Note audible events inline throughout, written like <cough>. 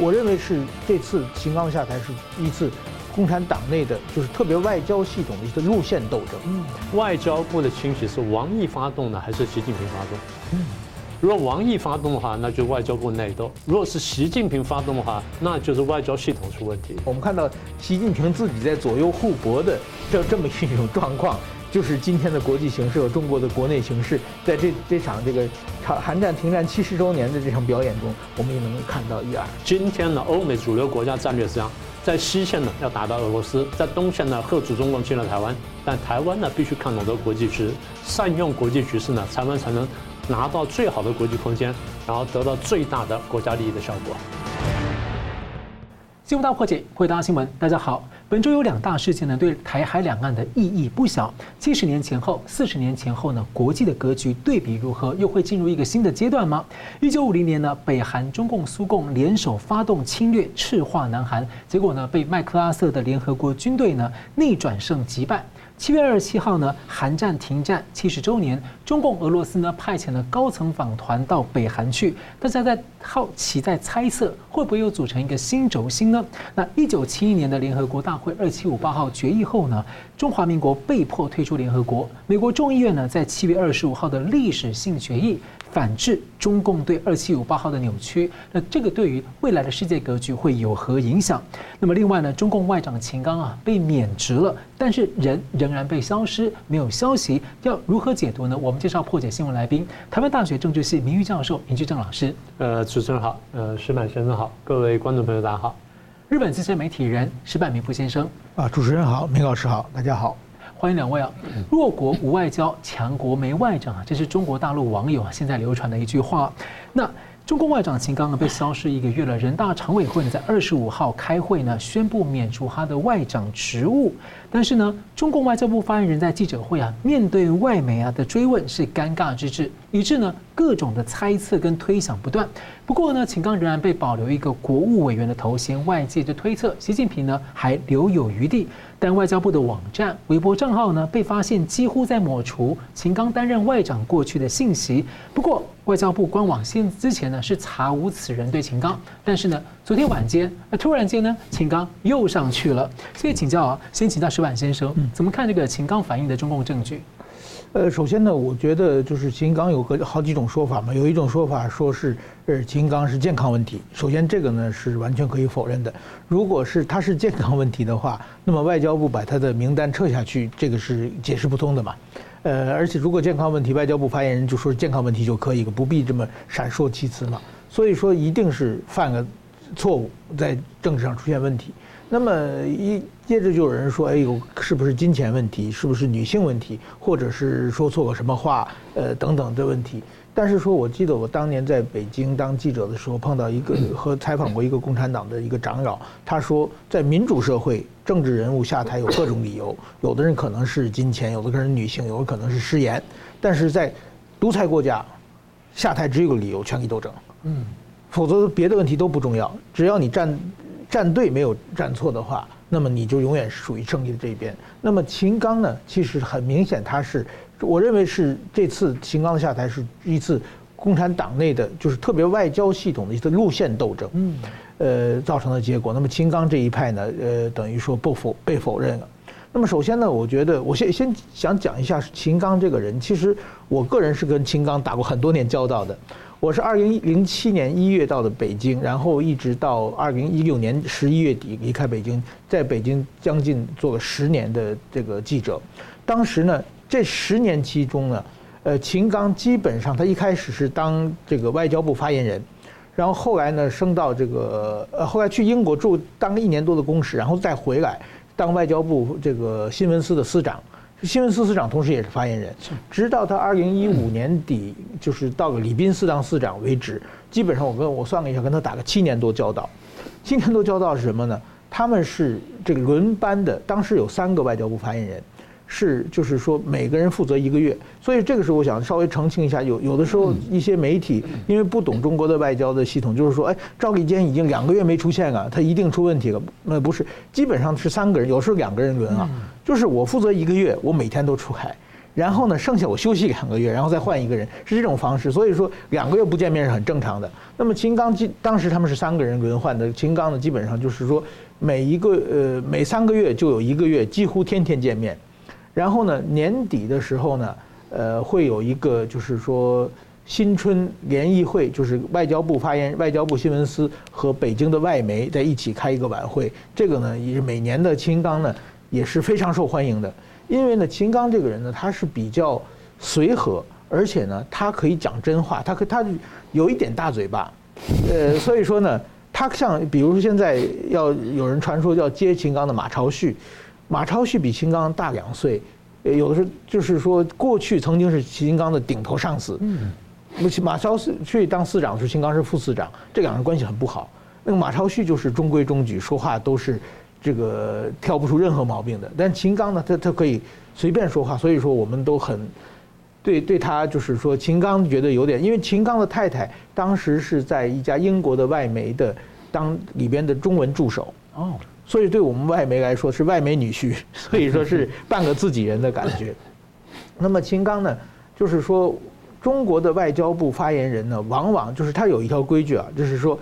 我认为是这次秦刚下台是一次共产党内的，就是特别外交系统的一个路线斗争。嗯，外交部的清洗是王毅发动的还是习近平发动？嗯，如果王毅发动的话，那就外交部内斗；如果是习近平发动的话，那就是外交系统出问题。我们看到习近平自己在左右互搏的这这么一种状况。就是今天的国际形势和中国的国内形势，在这这场这个朝韩战停战七十周年的这场表演中，我们也能看到一二。今天呢，欧美主流国家战略是这样，在西线呢要打到俄罗斯，在东线呢遏制中共进了台湾，但台湾呢必须看懂得国际局势，善用国际局势呢，台湾才能拿到最好的国际空间，然后得到最大的国家利益的效果。新闻大破解，回答新闻，大家好。本周有两大事件呢，对台海两岸的意义不小。七十年前后、四十年前后呢，国际的格局对比如何？又会进入一个新的阶段吗？一九五零年呢，北韩中共、苏共联手发动侵略，赤化南韩，结果呢，被麦克阿瑟的联合国军队呢逆转胜击败。七月二十七号呢，韩战停战七十周年，中共、俄罗斯呢派遣了高层访团到北韩去，大家在好奇、在猜测，会不会又组成一个新轴心呢？那一九七一年的联合国大会二七五八号决议后呢，中华民国被迫退出联合国。美国众议院呢，在七月二十五号的历史性决议。反制中共对二七五八号的扭曲，那这个对于未来的世界格局会有何影响？那么另外呢，中共外长秦刚啊被免职了，但是人仍然被消失，没有消息，要如何解读呢？我们介绍破解新闻来宾，台湾大学政治系名誉教授林居正老师。呃，主持人好，呃，石板先生好，各位观众朋友大家好。日本资深媒体人石板明夫先生。啊，主持人好，明老师好，大家好。欢迎两位啊！弱国无外交，强国没外长啊，这是中国大陆网友啊现在流传的一句话。那中共外长秦刚呢被消失一个月了，人大常委会呢在二十五号开会呢宣布免除他的外长职务。但是呢，中共外交部发言人在记者会啊面对外媒啊的追问是尴尬之至，以致呢各种的猜测跟推想不断。不过呢，秦刚仍然被保留一个国务委员的头衔，外界就推测习近平呢还留有余地。但外交部的网站、微博账号呢，被发现几乎在抹除秦刚担任外长过去的信息。不过，外交部官网现之前呢是查无此人对秦刚，但是呢，昨天晚间那，突然间呢，秦刚又上去了。所以请教啊，先请教石板先生，怎么看这个秦刚反映的中共政局？呃，首先呢，我觉得就是秦刚有个好几种说法嘛。有一种说法说是，呃，秦刚是健康问题。首先这个呢是完全可以否认的。如果是他是健康问题的话，那么外交部把他的名单撤下去，这个是解释不通的嘛。呃，而且如果健康问题，外交部发言人就说健康问题就可以，不必这么闪烁其词嘛。所以说一定是犯了错误，在政治上出现问题。那么一接着就有人说：“哎呦，是不是金钱问题？是不是女性问题？或者是说错过什么话？呃，等等的问题。”但是说，我记得我当年在北京当记者的时候，碰到一个和采访过一个共产党的一个长老，他说，在民主社会，政治人物下台有各种理由，有的人可能是金钱，有的可能是女性，有的可能是失言，但是在独裁国家，下台只有个理由：权力斗争。嗯，否则别的问题都不重要，只要你站。站队没有站错的话，那么你就永远是属于胜利的这一边。那么秦刚呢？其实很明显，他是我认为是这次秦刚的下台是一次共产党内的就是特别外交系统的一次路线斗争，嗯，呃，造成的结果。那么秦刚这一派呢，呃，等于说不否被否认了。那么首先呢，我觉得我先先想讲一下秦刚这个人。其实我个人是跟秦刚打过很多年交道的。我是二零零七年一月到的北京，然后一直到二零一六年十一月底离开北京，在北京将近做了十年的这个记者。当时呢，这十年期中呢，呃，秦刚基本上他一开始是当这个外交部发言人，然后后来呢升到这个呃，后来去英国住当了一年多的公使，然后再回来当外交部这个新闻司的司长。新闻司司长同时也是发言人，直到他二零一五年底，就是到了李宾司当司长为止，基本上我跟我算了一下，跟他打了七年多交道。七年多交道是什么呢？他们是这个轮班的，当时有三个外交部发言人。是，就是说每个人负责一个月，所以这个时候我想稍微澄清一下，有有的时候一些媒体因为不懂中国的外交的系统，就是说，哎，赵立坚已经两个月没出现了，他一定出问题了。那不是，基本上是三个人，有时候两个人轮啊，就是我负责一个月，我每天都出海，然后呢，剩下我休息两个月，然后再换一个人，是这种方式。所以说两个月不见面是很正常的。那么秦刚当当时他们是三个人轮换的，秦刚呢基本上就是说每一个呃每三个月就有一个月几乎天天见面，然后呢年底的时候呢，呃会有一个就是说新春联谊会，就是外交部发言外交部新闻司和北京的外媒在一起开一个晚会，这个呢也是每年的秦刚呢也是非常受欢迎的。因为呢，秦刚这个人呢，他是比较随和，而且呢，他可以讲真话，他可他有一点大嘴巴，呃，所以说呢，他像比如说现在要有人传说要接秦刚的马朝旭，马超旭比秦刚大两岁，有的时候就是说过去曾经是秦刚的顶头上司，嗯，马超旭当司长时，秦刚是副司长，这两人关系很不好。那个马超旭就是中规中矩，说话都是。这个挑不出任何毛病的，但秦刚呢，他他可以随便说话，所以说我们都很对对他，就是说秦刚觉得有点，因为秦刚的太太当时是在一家英国的外媒的当里边的中文助手哦，所以对我们外媒来说是外媒女婿，<laughs> 所以说是半个自己人的感觉。<laughs> 那么秦刚呢，就是说中国的外交部发言人呢，往往就是他有一条规矩啊，就是说。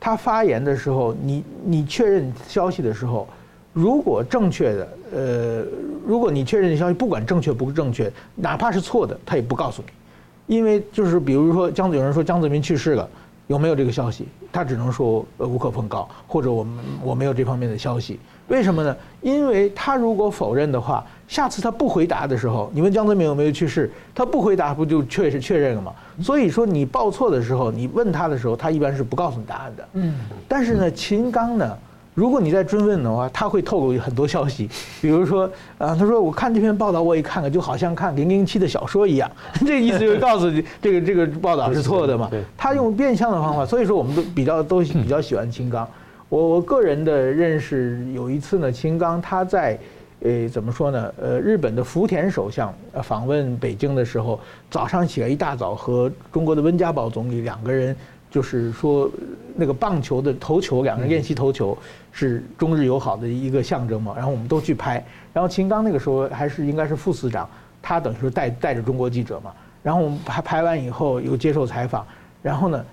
他发言的时候，你你确认消息的时候，如果正确的，呃，如果你确认的消息不管正确不正确，哪怕是错的，他也不告诉你，因为就是比如说江有人说江泽民去世了，有没有这个消息？他只能说呃无可奉告，或者我们我没有这方面的消息。为什么呢？因为他如果否认的话，下次他不回答的时候，你问江泽民有没有去世，他不回答不就确实确认了吗？所以说你报错的时候，你问他的时候，他一般是不告诉你答案的。嗯。但是呢，秦刚呢，如果你在追问的话，他会透露很多消息，比如说啊，他说我看这篇报道，我一看看就好像看零零七的小说一样，<laughs> 这意思就是告诉你这个这个报道是错的嘛。他用变相的方法，所以说我们都比较都比较喜欢秦刚。我我个人的认识，有一次呢，秦刚他在，呃，怎么说呢？呃，日本的福田首相访问北京的时候，早上起来一大早和中国的温家宝总理两个人，就是说那个棒球的投球，两个人练习投球是中日友好的一个象征嘛。然后我们都去拍，然后秦刚那个时候还是应该是副司长，他等于说带带着中国记者嘛。然后我们拍拍完以后又接受采访，然后呢，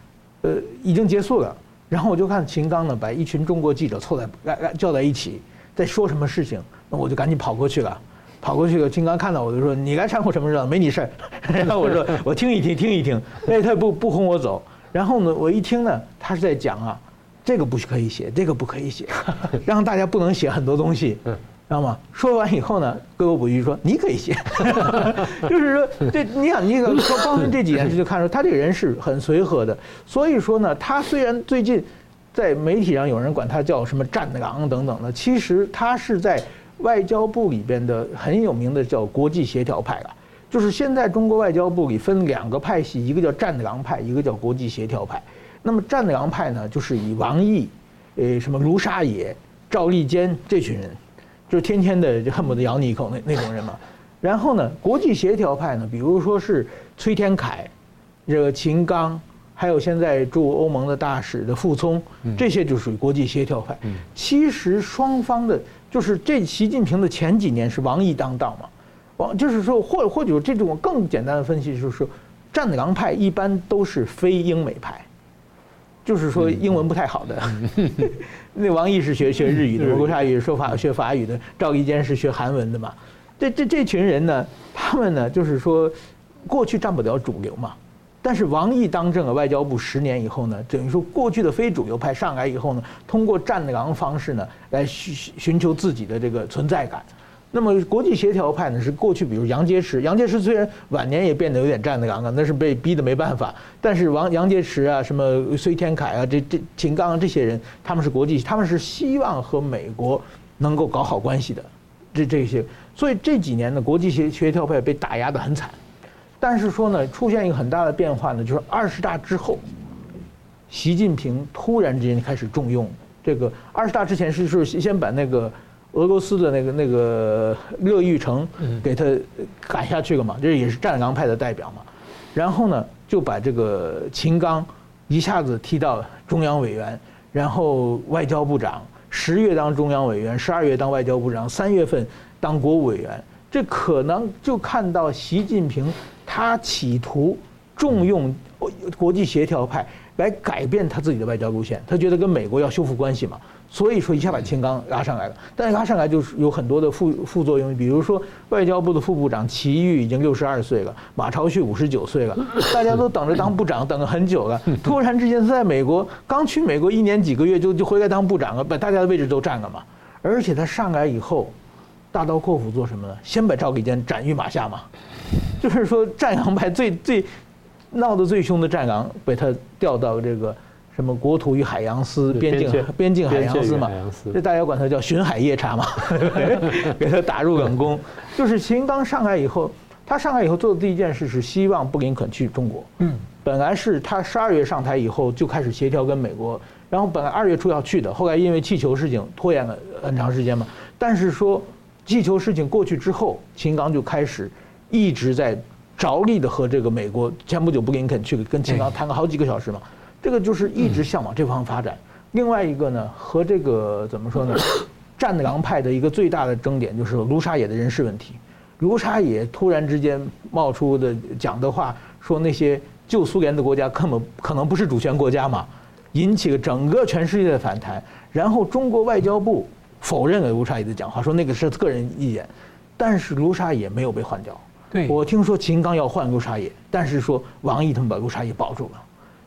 呃，已经结束了。然后我就看秦刚呢，把一群中国记者凑在叫在一起，在说什么事情，那我就赶紧跑过去了，跑过去了。秦刚看到我就说：“你来掺和什么事？没你事儿。<laughs> ”然后我说：“我听一听，听一听。”哎，他不不轰我走。然后呢，我一听呢，他是在讲啊，这个不可以写，这个不可以写，<laughs> 让大家不能写很多东西。知道吗？说完以后呢，哥哥不一说你可以写，<laughs> 就是说这你想，你说光从这几件事就看出他这个人是很随和的。所以说呢，他虽然最近在媒体上有人管他叫什么“站岗”等等的，其实他是在外交部里边的很有名的叫国际协调派了。就是现在中国外交部里分两个派系，一个叫“战狼派”，一个叫国际协调派。那么“战狼派”呢，就是以王毅、呃什么卢沙野、赵立坚这群人。就是天天的就恨不得咬你一口那那种人嘛，然后呢，国际协调派呢，比如说是崔天凯，这个秦刚，还有现在驻欧盟的大使的傅聪，这些就属于国际协调派。其实双方的，就是这习近平的前几年是王毅当道嘛，王就是说或或者这种更简单的分析就是说，战狼派一般都是非英美派。就是说英文不太好的，<laughs> 那王毅是学学日语的，卢沙宇说法学法语的，赵立坚是学韩文的嘛。这这这群人呢，他们呢就是说过去占不了主流嘛。但是王毅当政了外交部十年以后呢，等于说过去的非主流派上来以后呢，通过战狼方式呢来寻寻求自己的这个存在感。那么国际协调派呢，是过去比如杨洁篪，杨洁篪虽然晚年也变得有点战狼啊，那是被逼得没办法。但是王杨洁篪啊，什么崔天凯啊，这这秦刚这些人，他们是国际，他们是希望和美国能够搞好关系的，这这些。所以这几年呢，国际协协调派被打压得很惨。但是说呢，出现一个很大的变化呢，就是二十大之后，习近平突然之间开始重用这个。二十大之前是是先把那个。俄罗斯的那个那个乐玉成给他赶下去了嘛，这也是战狼派的代表嘛。然后呢，就把这个秦刚一下子提到中央委员，然后外交部长，十月当中央委员，十二月当外交部长，三月份当国务委员。这可能就看到习近平他企图重用国际协调派来改变他自己的外交路线，他觉得跟美国要修复关系嘛。所以说一下把秦刚拉上来了，但是拉上来就是有很多的副副作用，比如说外交部的副部长齐玉已经六十二岁了，马朝旭五十九岁了，<laughs> 大家都等着当部长等了很久了，突然之间他在美国刚去美国一年几个月就就回来当部长了，把大家的位置都占了嘛，而且他上来以后，大刀阔斧做什么呢？先把赵立坚斩于马下嘛，就是说战狼派最最闹得最凶的战狼被他调到这个。什么国土与海洋司、边境边境海洋司嘛，这大家管它叫巡海夜叉嘛，<laughs> 给他打入冷宫。就是秦刚上来以后，他上来以后做的第一件事是希望布林肯去中国。嗯，本来是他十二月上台以后就开始协调跟美国，然后本来二月初要去的，后来因为气球事情拖延了很长时间嘛。但是说气球事情过去之后，秦刚就开始一直在着力的和这个美国。前不久布林肯去跟秦刚谈了好几个小时嘛。这个就是一直向往这方发展。另外一个呢，和这个怎么说呢？<coughs> 战狼派的一个最大的争点就是卢沙野的人事问题。卢沙野突然之间冒出的讲的话，说那些旧苏联的国家根本可能不是主权国家嘛，引起了整个全世界的反弹。然后中国外交部否认了卢沙野的讲话，说那个是个人意见。但是卢沙野没有被换掉。对，我听说秦刚要换卢沙野，但是说王毅他们把卢沙野保住了。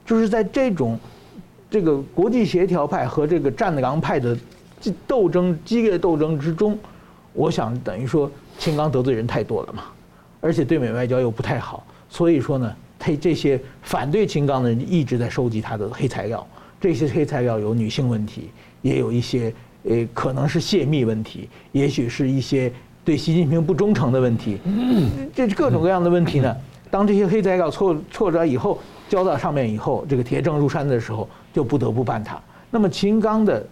就是在这种这个国际协调派和这个战狼派的斗争激烈斗争之中，我想等于说秦刚得罪人太多了嘛，而且对美外交又不太好，所以说呢，他这些反对秦刚的人一直在收集他的黑材料，这些黑材料有女性问题，也有一些呃可能是泄密问题，也许是一些对习近平不忠诚的问题，这各种各样的问题呢，当这些黑材料错错出来以后。交到上面以后，这个铁证如山的时候，就不得不办他。那么秦刚的，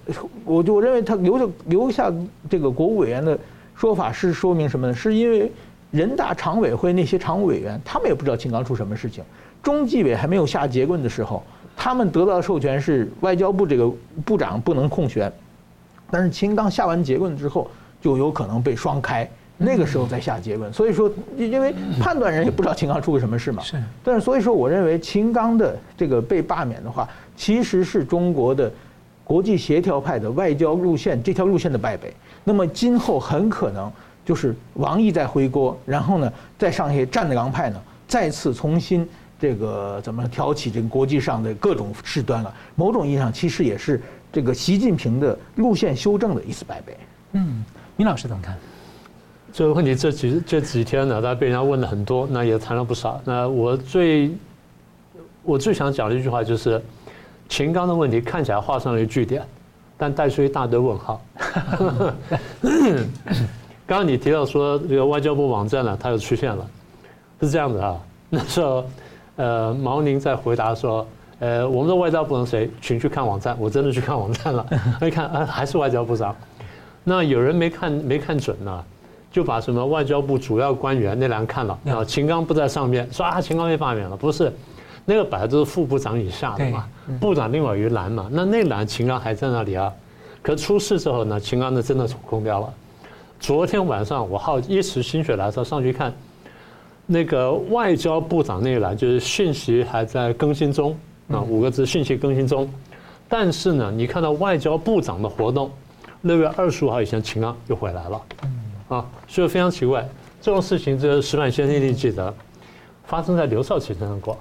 我就认为他留着留下这个国务委员的说法是说明什么呢？是因为人大常委会那些常务委员，他们也不知道秦刚出什么事情。中纪委还没有下结论的时候，他们得到的授权是外交部这个部长不能空悬，但是秦刚下完结论之后，就有可能被双开。那个时候再下结论，所以说，因为判断人也不知道秦刚出个什么事嘛。是。但是所以说，我认为秦刚的这个被罢免的话，其实是中国的国际协调派的外交路线这条路线的败北。那么今后很可能就是王毅再回国，然后呢，再上一些战狼派呢，再次重新这个怎么挑起这个国际上的各种事端了。某种意义上，其实也是这个习近平的路线修正的一次败北。嗯，米老师怎么看？这个问题这几这几天呢，大家被人家问了很多，那也谈了不少。那我最我最想讲的一句话就是，秦刚的问题看起来画上了一句点，但带出一大堆问号。<laughs> 刚刚你提到说这个外交部网站呢，它又出现了，是这样子啊。<laughs> 那时候，呃，毛宁在回答说，呃，我们的外交部长谁，请去看网站。我真的去看网站了，<laughs> 一看啊，还是外交部长。那有人没看没看准呢。就把什么外交部主要官员那栏看了啊，秦刚不在上面，说啊，秦刚被罢免了，不是，那个本来都是副部长以下的嘛，部长另外一栏嘛，那那栏秦刚还在那里啊，可出事之后呢，秦刚呢真的空掉了。昨天晚上我好一时心血来潮上去看，那个外交部长那一栏就是讯息还在更新中啊，五个字讯息更新中，但是呢，你看到外交部长的活动，六月二十五号以前秦刚又回来了。啊，所以非常奇怪，这种事情，这个石板先生一定记得，发生在刘少奇身上过，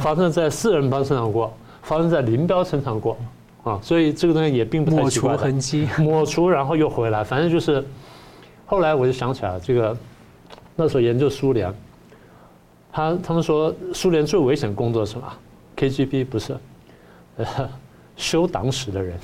发生在四人帮身上过，发生在林彪身上过，啊，所以这个东西也并不太奇怪。抹除痕迹，抹除然后又回来，反正就是，后来我就想起来了，这个那时候研究苏联，他他们说苏联最危险工作是什么？KGB 不是，呃。<laughs> 修党史的人，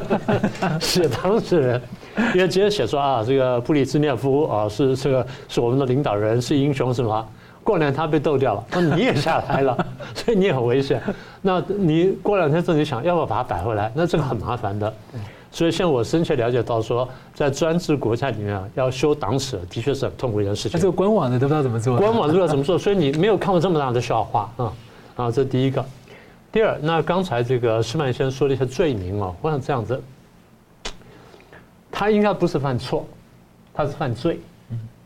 <laughs> 写党史的人，<laughs> 因为直接写说啊，这个布里兹涅夫啊是这个是我们的领导人，是英雄，是吗？过两天他被斗掉了，<laughs> 那你也下来了，<laughs> 所以你也很危险。那你过两天自己想要不要把它摆回来？那这个很麻烦的。所以现在我深切了解到说，在专制国家里面啊，要修党史的确是很痛苦一件事情。这个官网的都不知道怎么做，官网都不知道怎么做，所以你没有看过这么大的笑话啊啊！这第一个。第二，那刚才这个施曼先生说了一些罪名哦，我想这样子，他应该不是犯错，他是犯罪，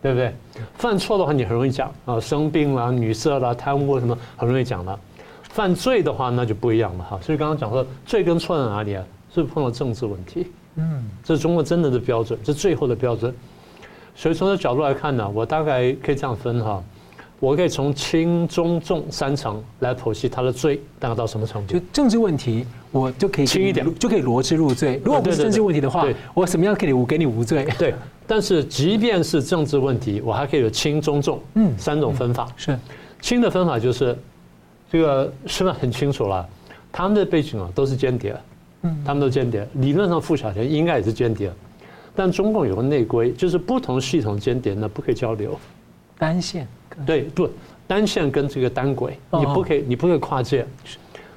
对不对？犯错的话你很容易讲啊，生病啦、女色啦、贪污什么很容易讲了。犯罪的话那就不一样了哈。所以刚刚讲说罪跟错在哪里啊？是不是碰到政治问题？嗯，这是中国真的的标准，这是最后的标准。所以从这角度来看呢，我大概可以这样分哈。我可以从轻、中、重三层来剖析他的罪大概到什么程度。就政治问题，我就可以轻一点，就可以罗织入罪。如果不是政治问题的话，我什么样可以无给你无罪？对。但是即便是政治问题，我还可以有轻、中、重，嗯，三种分法。是。轻的分法就是，这个是不是很清楚了？他们的背景啊都是间谍，嗯，他们都间谍。理论上傅小田应该也是间谍，但中共有个内规，就是不同系统间谍呢不可以交流。单线。对，不单线跟这个单轨，你不可以，你不可以跨界。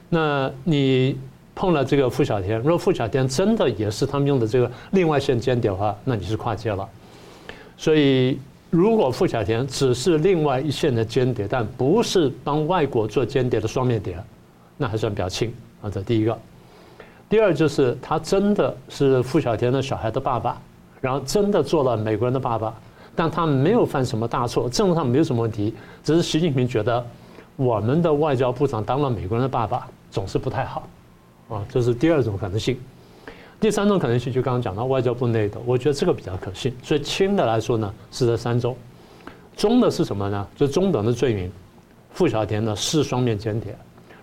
那你碰了这个傅小田，如果傅小田真的也是他们用的这个另外线间谍的话，那你是跨界了。所以，如果傅小田只是另外一线的间谍，但不是帮外国做间谍的双面谍，那还算比较轻啊。这第一个。第二就是他真的是傅小田的小孩的爸爸，然后真的做了美国人的爸爸。但他没有犯什么大错，政治上没有什么问题，只是习近平觉得我们的外交部长当了美国人的爸爸总是不太好，啊，这是第二种可能性。第三种可能性就刚刚讲到外交部内的，我觉得这个比较可信。所以轻的来说呢是这三种，中的是什么呢？就中等的罪名，傅小田呢是双面间谍，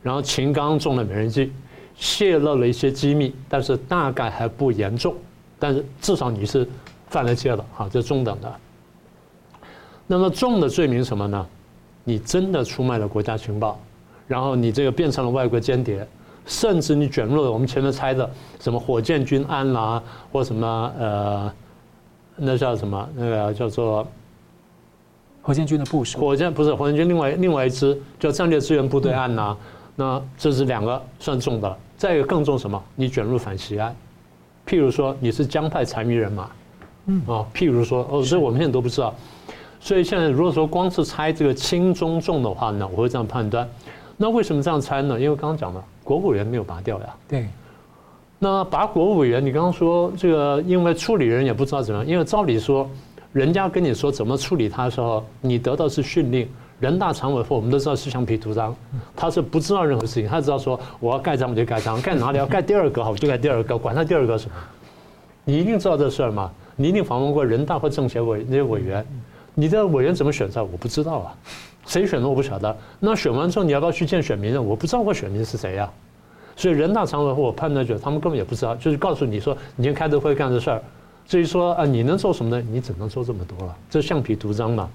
然后秦刚中了美人计，泄露了一些机密，但是大概还不严重，但是至少你是犯了戒了，哈，这中等的。那么重的罪名什么呢？你真的出卖了国家情报，然后你这个变成了外国间谍，甚至你卷入了我们前面猜的什么火箭军案啦，或什么呃，那叫什么？那个叫做火箭军的部署。火箭不是火箭军，另外另外一支叫战略支援部队案呐。那这是两个算重的了。再一个更重什么？你卷入反袭案，譬如说你是江派残余人马，嗯啊，譬如说哦，所以我们现在都不知道。所以现在如果说光是猜这个轻中重的话呢，我会这样判断。那为什么这样猜呢？因为刚刚讲了，国务委员没有拔掉呀。对。那拔国务委员，你刚刚说这个，因为处理人也不知道怎么样。因为照理说，人家跟你说怎么处理他的时候，你得到是训令。人大常委会我们都知道是橡皮图章，他是不知道任何事情，他只知道说我要盖章我就盖章，盖哪里要盖第二个好我就盖第二个，管他第二个什么。你一定知道这事儿吗？你一定访问过人大或政协委那些委员。你的委员怎么选出来？我不知道啊，谁选的我不晓得。那选完之后你要不要去见选民呢？我不知道我选民是谁呀。所以人大常委会我判断就是他们根本也不知道，就是告诉你说你今天开这会干这事儿。至于说啊你能做什么呢？你只能做这么多了，这橡皮图章嘛。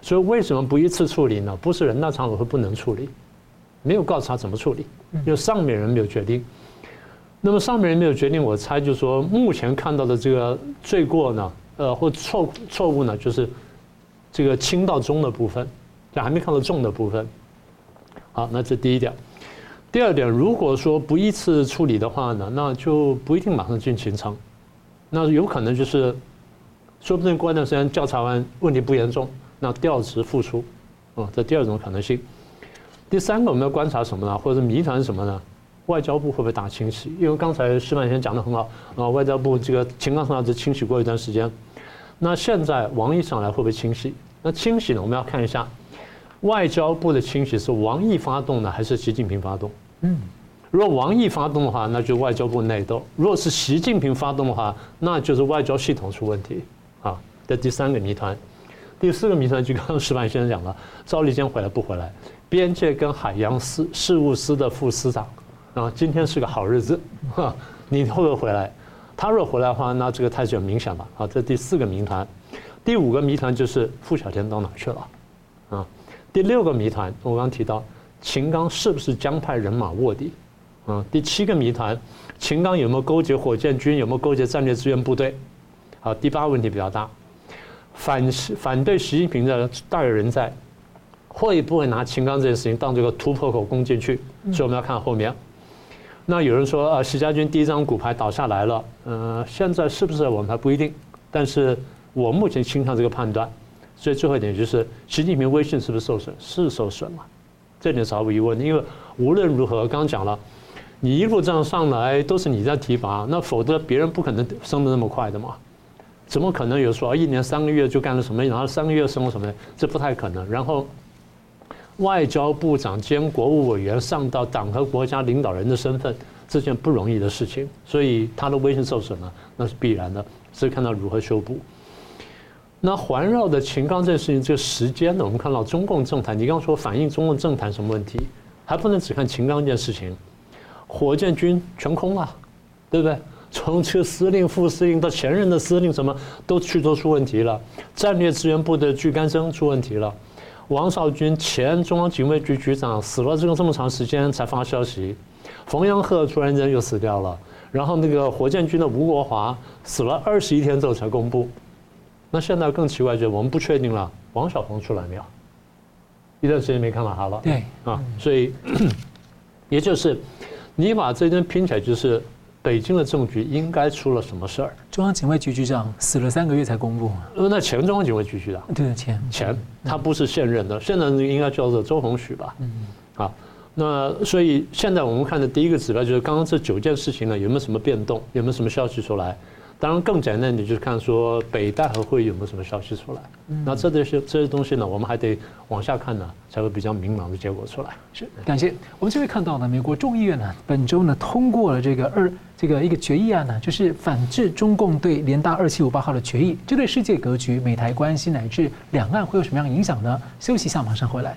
所以为什么不一次处理呢？不是人大常委会不能处理，没有告诉他怎么处理，因为上面人没有决定。那么上面人没有决定，我猜就是说目前看到的这个罪过呢，呃或错错误呢，就是。这个轻到中的部分，这还没看到重的部分。好，那这第一点。第二点，如果说不依次处理的话呢，那就不一定马上进行程，那有可能就是，说不定过一段时间调查完问题不严重，那调职复出，哦，这第二种可能性。第三个我们要观察什么呢？或者谜团是什么呢？外交部会不会大清洗？因为刚才石板先讲得很好啊，外交部这个秦刚上来就清洗过一段时间，那现在王毅上来会不会清洗？那清洗呢？我们要看一下，外交部的清洗是王毅发动的还是习近平发动？嗯，如果王毅发动的话，那就外交部内斗；如果是习近平发动的话，那就是外交系统出问题。啊，这第三个谜团，第四个谜团就刚刚石板先生讲了，赵立坚回来不回来？边界跟海洋司事务司的副司长啊，今天是个好日子，哈，你会不会回来？他若回来的话，那这个态势就明显了。啊，这第四个谜团。第五个谜团就是傅小天到哪去了，啊，第六个谜团我刚提到秦刚是不是江派人马卧底，啊，第七个谜团秦刚有没有勾结火箭军，有没有勾结战略支援部队，好，第八个问题比较大，反反对习近平的大有人在，会不会拿秦刚这件事情当这个突破口攻进去？所以我们要看后面。那有人说啊，习家军第一张骨牌倒下来了，呃，现在是不是我们还不一定，但是。我目前倾向这个判断，所以最后一点就是习近平威信是不是受损？是受损了，这点是毫无疑问的。因为无论如何，刚刚讲了，你一路这样上来都是你在提拔，那否则别人不可能升得那么快的嘛。怎么可能有说一年三个月就干了什么，然后三个月升了什么？这不太可能。然后，外交部长兼国务委员上到党和国家领导人的身份，这件不容易的事情，所以他的威信受损了，那是必然的。是看到如何修补。那环绕的秦刚这件事情，这个时间呢，我们看到中共政坛，你刚刚说反映中共政坛什么问题，还不能只看秦刚这件事情，火箭军全空了，对不对？从这个司令、副司令到前任的司令，什么都去都出问题了。战略支援部的巨干生出问题了。王少军前中央警卫局局长死了，这个这么长时间才发消息。冯阳鹤突然间又死掉了。然后那个火箭军的吴国华死了二十一天之后才公布。那现在更奇怪，就是我们不确定了，王晓鹏出来没有？一段时间没看到他了。对啊，所以 <clears throat> 也就是你把这些拼起来，就是。北京的政局应该出了什么事儿？中央警卫局局长死了三个月才公布。呃，那前中央警卫局局长？对，前前，他不是现任的，现任应该叫做周鸿许吧？嗯，好，那所以现在我们看的第一个指标就是刚刚这九件事情呢，有没有什么变动？有没有什么消息出来？当然，更简单的就是看说北戴河会有没有什么消息出来。那这些这些东西呢，我们还得往下看呢，才会比较明朗的结果出来。是，感谢。我们就会看到呢，美国众议院呢，本周呢通过了这个二这个一个决议案呢，就是反制中共对联大二七五八号的决议。这对世界格局、美台关系乃至两岸会有什么样的影响呢？休息一下，马上回来。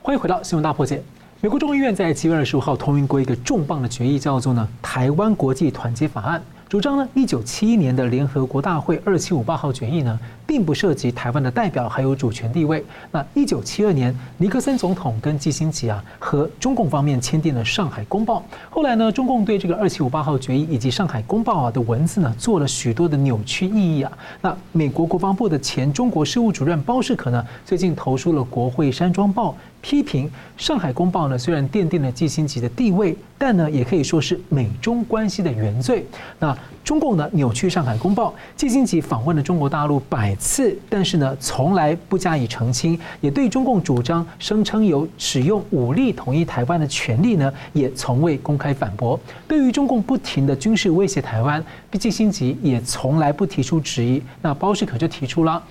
欢迎回到新闻大破解。美国众议院在七月二十五号通过过一个重磅的决议，叫做呢《台湾国际团结法案》。主张呢，一九七一年的联合国大会二七五八号决议呢，并不涉及台湾的代表还有主权地位。那一九七二年，尼克森总统跟季辛吉啊和中共方面签订了《上海公报》。后来呢，中共对这个二七五八号决议以及《上海公报》啊的文字呢，做了许多的扭曲意义啊。那美国国防部的前中国事务主任包士可呢，最近投书了国会山庄报。批评《上海公报》呢，虽然奠定了季辛吉的地位，但呢，也可以说是美中关系的原罪。那中共呢，扭曲《上海公报》，季辛吉访问了中国大陆百次，但是呢，从来不加以澄清，也对中共主张声称有使用武力统一台湾的权利呢，也从未公开反驳。对于中共不停的军事威胁台湾，季新吉也从来不提出质疑。那包世可就提出了。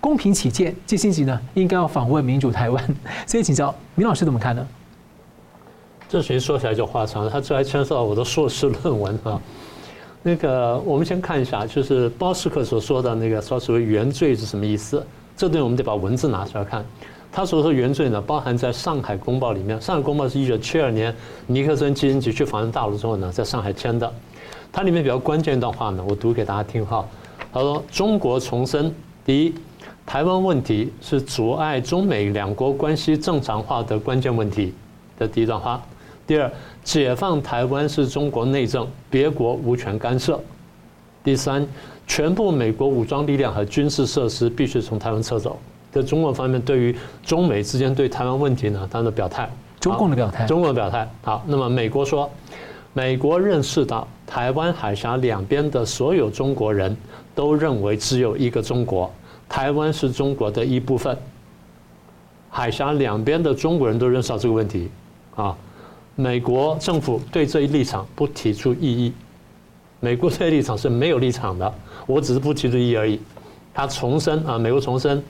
公平起见，季新吉呢应该要访问民主台湾，所以请教明老师怎么看呢？这其实说起来就话长，他这还牵涉到我的硕士论文啊。那个我们先看一下，就是包斯克所说的那个说所谓原罪是什么意思？这对我们得把文字拿出来看。他所说原罪呢，包含在上海公报里面。上海公报是一九七二年尼克森、基辛吉去访问大陆之后呢，在上海签的。它里面比较关键一段话呢，我读给大家听哈。他说：“中国重申，第一。”台湾问题是阻碍中美两国关系正常化的关键问题的第一段话。第二，解放台湾是中国内政，别国无权干涉。第三，全部美国武装力量和军事设施必须从台湾撤走。这中国方面对于中美之间对台湾问题呢，他的表态，中共的表态，中共的表态。好，那么美国说，美国认识到台湾海峡两边的所有中国人都认为只有一个中国。台湾是中国的一部分，海峡两边的中国人都认识到这个问题，啊，美国政府对这一立场不提出异议，美国这一立场是没有立场的，<laughs> 我只是不提出异议而已。他重申啊，美国重申，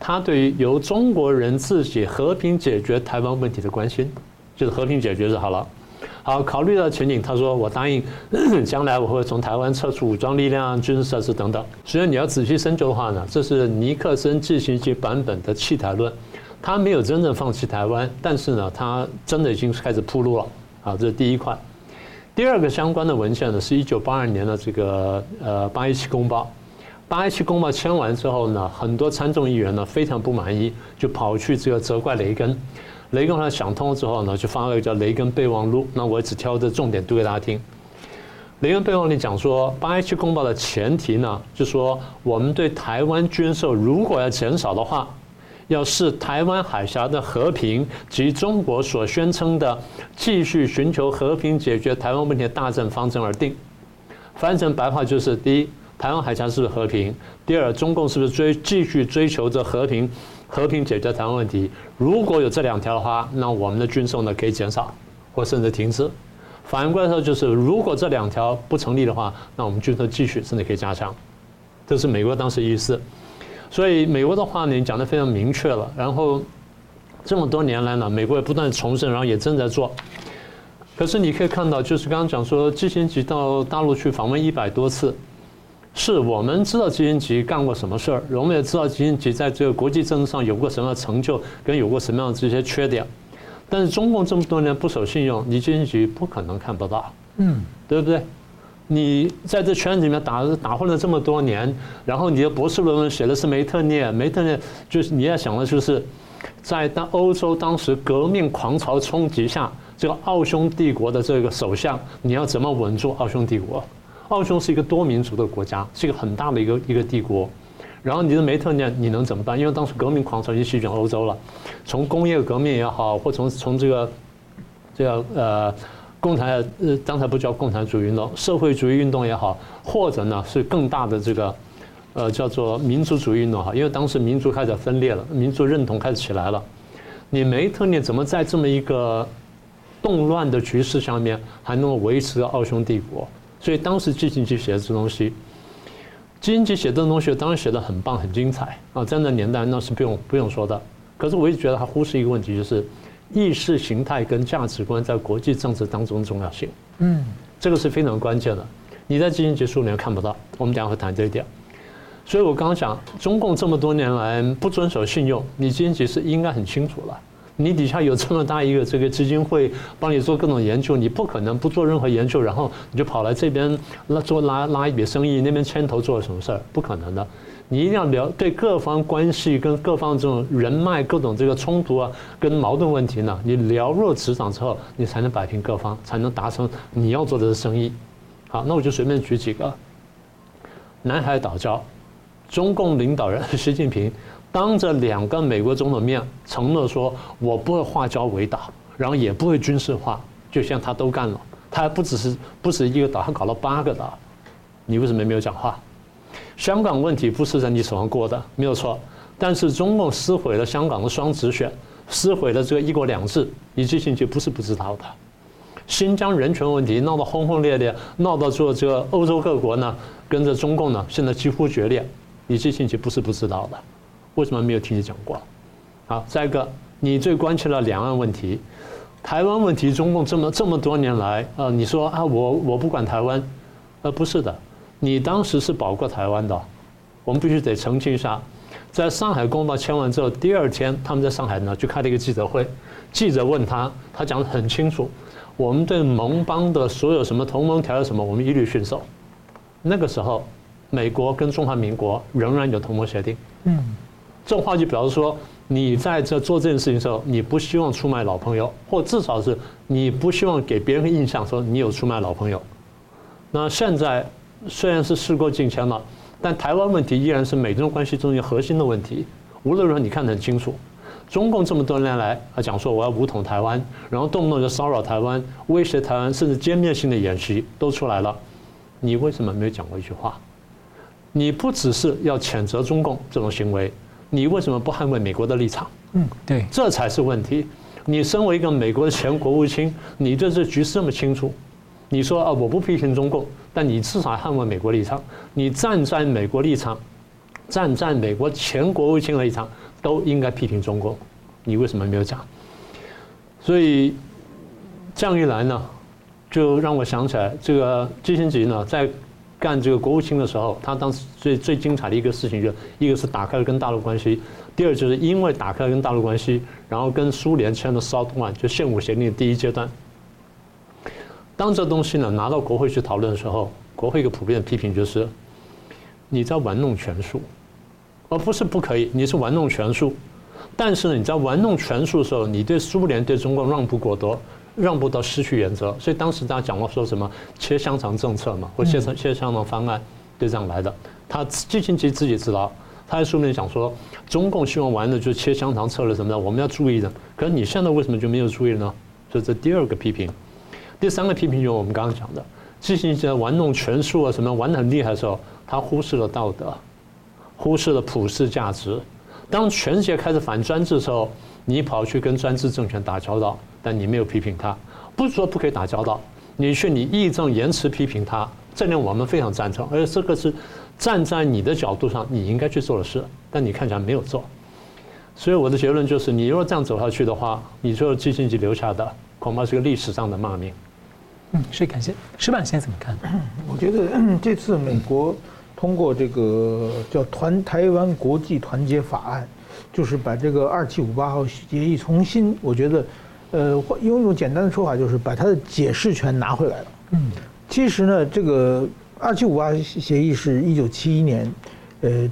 他对于由中国人自己和平解决台湾问题的关心，就是和平解决就好了。好，考虑到前景，他说：“我答应，将来我会从台湾撤出武装力量、军事设施等等。所以你要仔细深究的话呢，这是尼克森、季辛吉版本的弃台论。他没有真正放弃台湾，但是呢，他真的已经开始铺路了。好，这是第一块。第二个相关的文献呢，是一九八二年的这个呃八一七公报。八一七公报签完之后呢，很多参众议员呢非常不满意，就跑去这个责怪雷根。”雷根后来想通了之后呢，就发了一个叫《雷根备忘录》。那我只挑这重点读给大家听。雷根备忘录讲说，八一七公报的前提呢，就说我们对台湾军售如果要减少的话，要视台湾海峡的和平及中国所宣称的继续寻求和平解决台湾问题的大政方针而定。翻成白话就是：第一，台湾海峡是不是和平；第二，中共是不是追继续追求着和平。和平解决台湾问题，如果有这两条的话，那我们的军售呢可以减少，或甚至停止。反过来说，就是如果这两条不成立的话，那我们军售继续甚至可以加强。这是美国当时意思。所以美国的话呢，讲得非常明确了。然后这么多年来呢，美国也不断重申，然后也正在做。可是你可以看到，就是刚刚讲说，基辛格到大陆去访问一百多次，是我们知道基辛格干过什么事儿，我们也知道基辛格在这个国际政治上有过什么成就，跟有过什么样的这些缺点。但是中共这么多年不守信用，你基辛格不可能看不到，嗯，对不对？你在这圈子里面打打混了这么多年，然后你的博士论文写的是梅特涅，梅特涅就是你要想的就是，在当欧洲当时革命狂潮冲击下。这个奥匈帝国的这个首相，你要怎么稳住奥匈帝国？奥匈是一个多民族的国家，是一个很大的一个一个帝国。然后你的梅特涅，你能怎么办？因为当时革命狂潮已经席卷欧洲了，从工业革命也好，或从从这个这个呃共产呃刚才不叫共产主义运动，社会主义运动也好，或者呢是更大的这个呃叫做民族主义运动哈，因为当时民族开始分裂了，民族认同开始起来了。你梅特聂怎么在这么一个动乱的局势下面还能够维持奥匈帝国，所以当时基辛格写的这东西，基辛格写这东西当然写得很棒很精彩啊，在那年代那是不用不用说的。可是我一直觉得他忽视一个问题，就是意识形态跟价值观在国际政治当中的重要性。嗯，这个是非常关键的。你在基辛格书里面看不到，我们等下会谈这一点。所以我刚刚讲，中共这么多年来不遵守信用，你基辛格是应该很清楚了。你底下有这么大一个这个基金会帮你做各种研究，你不可能不做任何研究，然后你就跑来这边拉做拉拉一笔生意，那边牵头做了什么事儿？不可能的。你一定要了对各方关系跟各方这种人脉、各种这个冲突啊跟矛盾问题呢，你了若指掌之后，你才能摆平各方，才能达成你要做的生意。好，那我就随便举几个。南海岛礁，中共领导人习近平。当着两个美国总统面承诺说，我不会化礁为岛，然后也不会军事化，就像他都干了，他还不只是不止一个岛，他搞了八个岛，你为什么没有讲话？香港问题不是在你手上过的，没有错，但是中共撕毁了香港的双直选，撕毁了这个一国两制，你基辛格不是不知道的。新疆人权问题闹得轰轰烈烈，闹到做这个欧洲各国呢跟着中共呢现在几乎决裂，你基辛格不是不知道的。为什么没有听你讲过？好，再一个，你最关切的两岸问题，台湾问题，中共这么这么多年来，呃，你说啊，我我不管台湾，呃，不是的，你当时是保过台湾的，我们必须得澄清一下，在上海公报签完之后，第二天他们在上海呢就开了一个记者会，记者问他，他讲得很清楚，我们对盟邦的所有什么同盟条约什么，我们一律驯守。那个时候，美国跟中华民国仍然有同盟协定。嗯。这话就表示说，你在这做这件事情的时候，你不希望出卖老朋友，或至少是你不希望给别人印象说你有出卖老朋友。那现在虽然是事过境迁了，但台湾问题依然是美中关系中间核心的问题。无论如何，你看得很清楚，中共这么多年来啊讲说我要武统台湾，然后动不动就骚扰台湾、威胁台湾，甚至歼灭性的演习都出来了。你为什么没有讲过一句话？你不只是要谴责中共这种行为。你为什么不捍卫美国的立场？嗯，对，这才是问题。你身为一个美国的前国务卿，你对这局势这么清楚，你说啊，我不批评中共，但你至少捍卫美国立场。你站在美国立场，站在美国前国务卿的立场，都应该批评中共。你为什么没有讲？所以这样一来呢，就让我想起来，这个基辛格呢，在。干这个国务卿的时候，他当时最最精彩的一个事情，就一个是打开了跟大陆关系，第二就是因为打开了跟大陆关系，然后跟苏联签了 SALT I，就限武协定第一阶段。当这东西呢拿到国会去讨论的时候，国会一个普遍的批评就是，你在玩弄权术，而不是不可以，你是玩弄权术，但是呢你在玩弄权术的时候，你对苏联对中国让步过多。让步到失去原则，所以当时大家讲过说什么切香肠政策嘛，或切成切香肠方案，就这样来的。他基辛格自己知道，他在书里面讲说，中共希望玩的就是切香肠策略什么的，我们要注意的。可是你现在为什么就没有注意呢？所以这第二个批评，第三个批评就是我们刚刚讲的，基辛格玩弄权术啊什么玩得很厉害的时候，他忽视了道德，忽视了普世价值。当全世界开始反专制的时候，你跑去跟专制政权打交道。但你没有批评他，不是说不可以打交道，你去你义正言辞批评他，这点我们非常赞成，而且这个是站在你的角度上你应该去做的事，但你看起来没有做。所以我的结论就是，你如果这样走下去的话，你就基辛格留下的恐怕是个历史上的骂名。嗯，是感谢石板先生怎么看？我觉得这次美国通过这个叫“团台湾国际团结法案”，就是把这个二七五八号协议重新，我觉得，呃，用一种简单的说法，就是把它的解释权拿回来了。嗯，其实呢，这个二七五八协议是一九七一年，呃。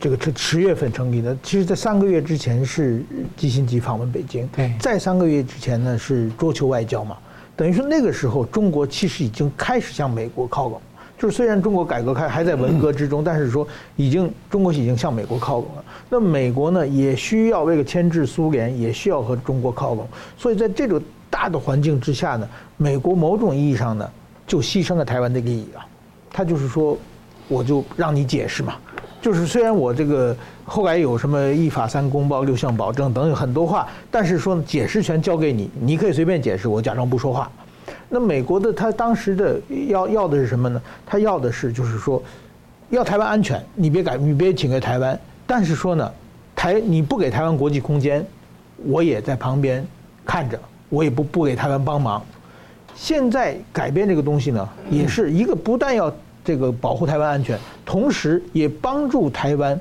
这个十十月份成立的，其实，在三个月之前是基辛格访问北京，对，在三个月之前呢是桌球外交嘛，等于说那个时候中国其实已经开始向美国靠拢，就是虽然中国改革开还在文革之中，但是说已经中国已经向美国靠拢了。那美国呢也需要为了牵制苏联，也需要和中国靠拢，所以在这种大的环境之下呢，美国某种意义上呢就牺牲了台湾的利益啊，他就是说，我就让你解释嘛。就是虽然我这个后来有什么一法三公报六项保证等等很多话，但是说解释权交给你，你可以随便解释，我假装不说话。那美国的他当时的要要的是什么呢？他要的是就是说，要台湾安全，你别改，你别侵略台湾。但是说呢，台你不给台湾国际空间，我也在旁边看着，我也不不给台湾帮忙。现在改变这个东西呢，也是一个不但要。这个保护台湾安全，同时也帮助台湾，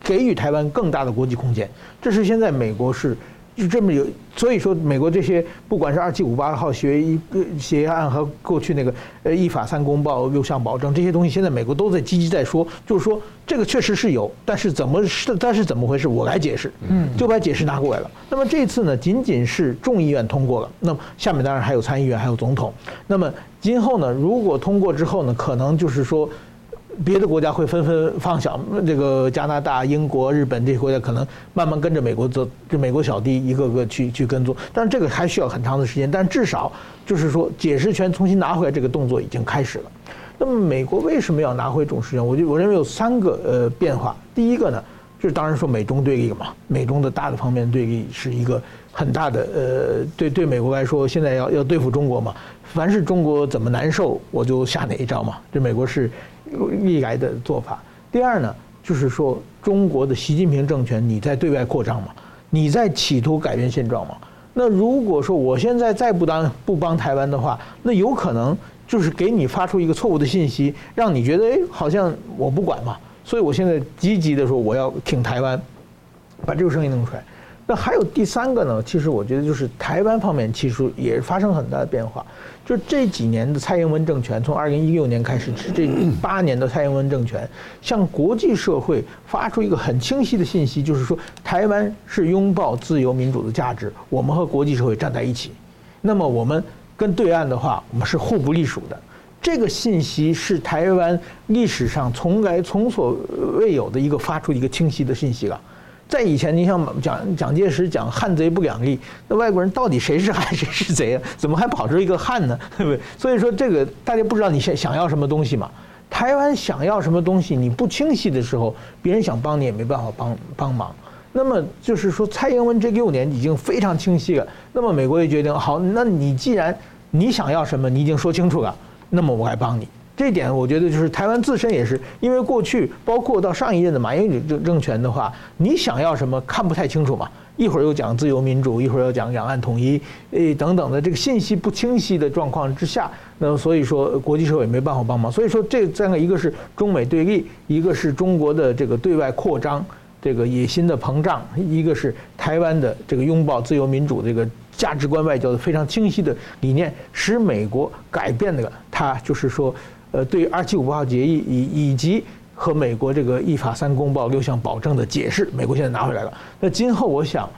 给予台湾更大的国际空间。这是现在美国是就这么有，所以说美国这些不管是二七五八号协议协议案和过去那个呃一法三公报六项保证这些东西，现在美国都在积极在说，就是说这个确实是有，但是怎么是但是怎么回事，我来解释，嗯，就把解释拿过来了。那么这次呢，仅仅是众议院通过了，那么下面当然还有参议院，还有总统，那么。今后呢，如果通过之后呢，可能就是说，别的国家会纷纷放响，这个加拿大、英国、日本这些国家可能慢慢跟着美国走，这美国小弟一个个去去跟踪。但是这个还需要很长的时间，但至少就是说解释权重新拿回来这个动作已经开始了。那么美国为什么要拿回总事权？我就我认为有三个呃变化。第一个呢，就是当然说美中对立嘛，美中的大的方面对立是一个很大的呃，对对美国来说，现在要要对付中国嘛。凡是中国怎么难受，我就下哪一招嘛。这美国是历来的做法。第二呢，就是说中国的习近平政权你在对外扩张嘛，你在企图改变现状嘛。那如果说我现在再不当不帮台湾的话，那有可能就是给你发出一个错误的信息，让你觉得哎，好像我不管嘛。所以我现在积极的说我要挺台湾，把这个声音弄出来。那还有第三个呢？其实我觉得就是台湾方面，其实也发生很大的变化。就这几年的蔡英文政权，从二零一六年开始，这八年的蔡英文政权，向国际社会发出一个很清晰的信息，就是说台湾是拥抱自由民主的价值，我们和国际社会站在一起。那么我们跟对岸的话，我们是互不隶属的。这个信息是台湾历史上从来从所未有的一个发出一个清晰的信息了。在以前，你像蒋蒋介石讲汉贼不两立，那外国人到底谁是汉 <laughs> 谁是贼啊？怎么还跑出一个汉呢？<laughs> 对不对？所以说这个大家不知道你想想要什么东西嘛。台湾想要什么东西，你不清晰的时候，别人想帮你也没办法帮帮忙。那么就是说，蔡英文这六年已经非常清晰了。那么美国也决定，好，那你既然你想要什么，你已经说清楚了，那么我来帮你。这点我觉得就是台湾自身也是，因为过去包括到上一任的马英九政政权的话，你想要什么看不太清楚嘛，一会儿又讲自由民主，一会儿又讲两岸统一，诶等等的这个信息不清晰的状况之下，那么所以说国际社会没办法帮忙，所以说这三个一个是中美对立，一个是中国的这个对外扩张，这个野心的膨胀，一个是台湾的这个拥抱自由民主这个价值观外交的非常清晰的理念，使美国改变了它就是说。呃，对二七五八号协议以以及和美国这个一法三公报六项保证的解释，美国现在拿回来了。那今后我想，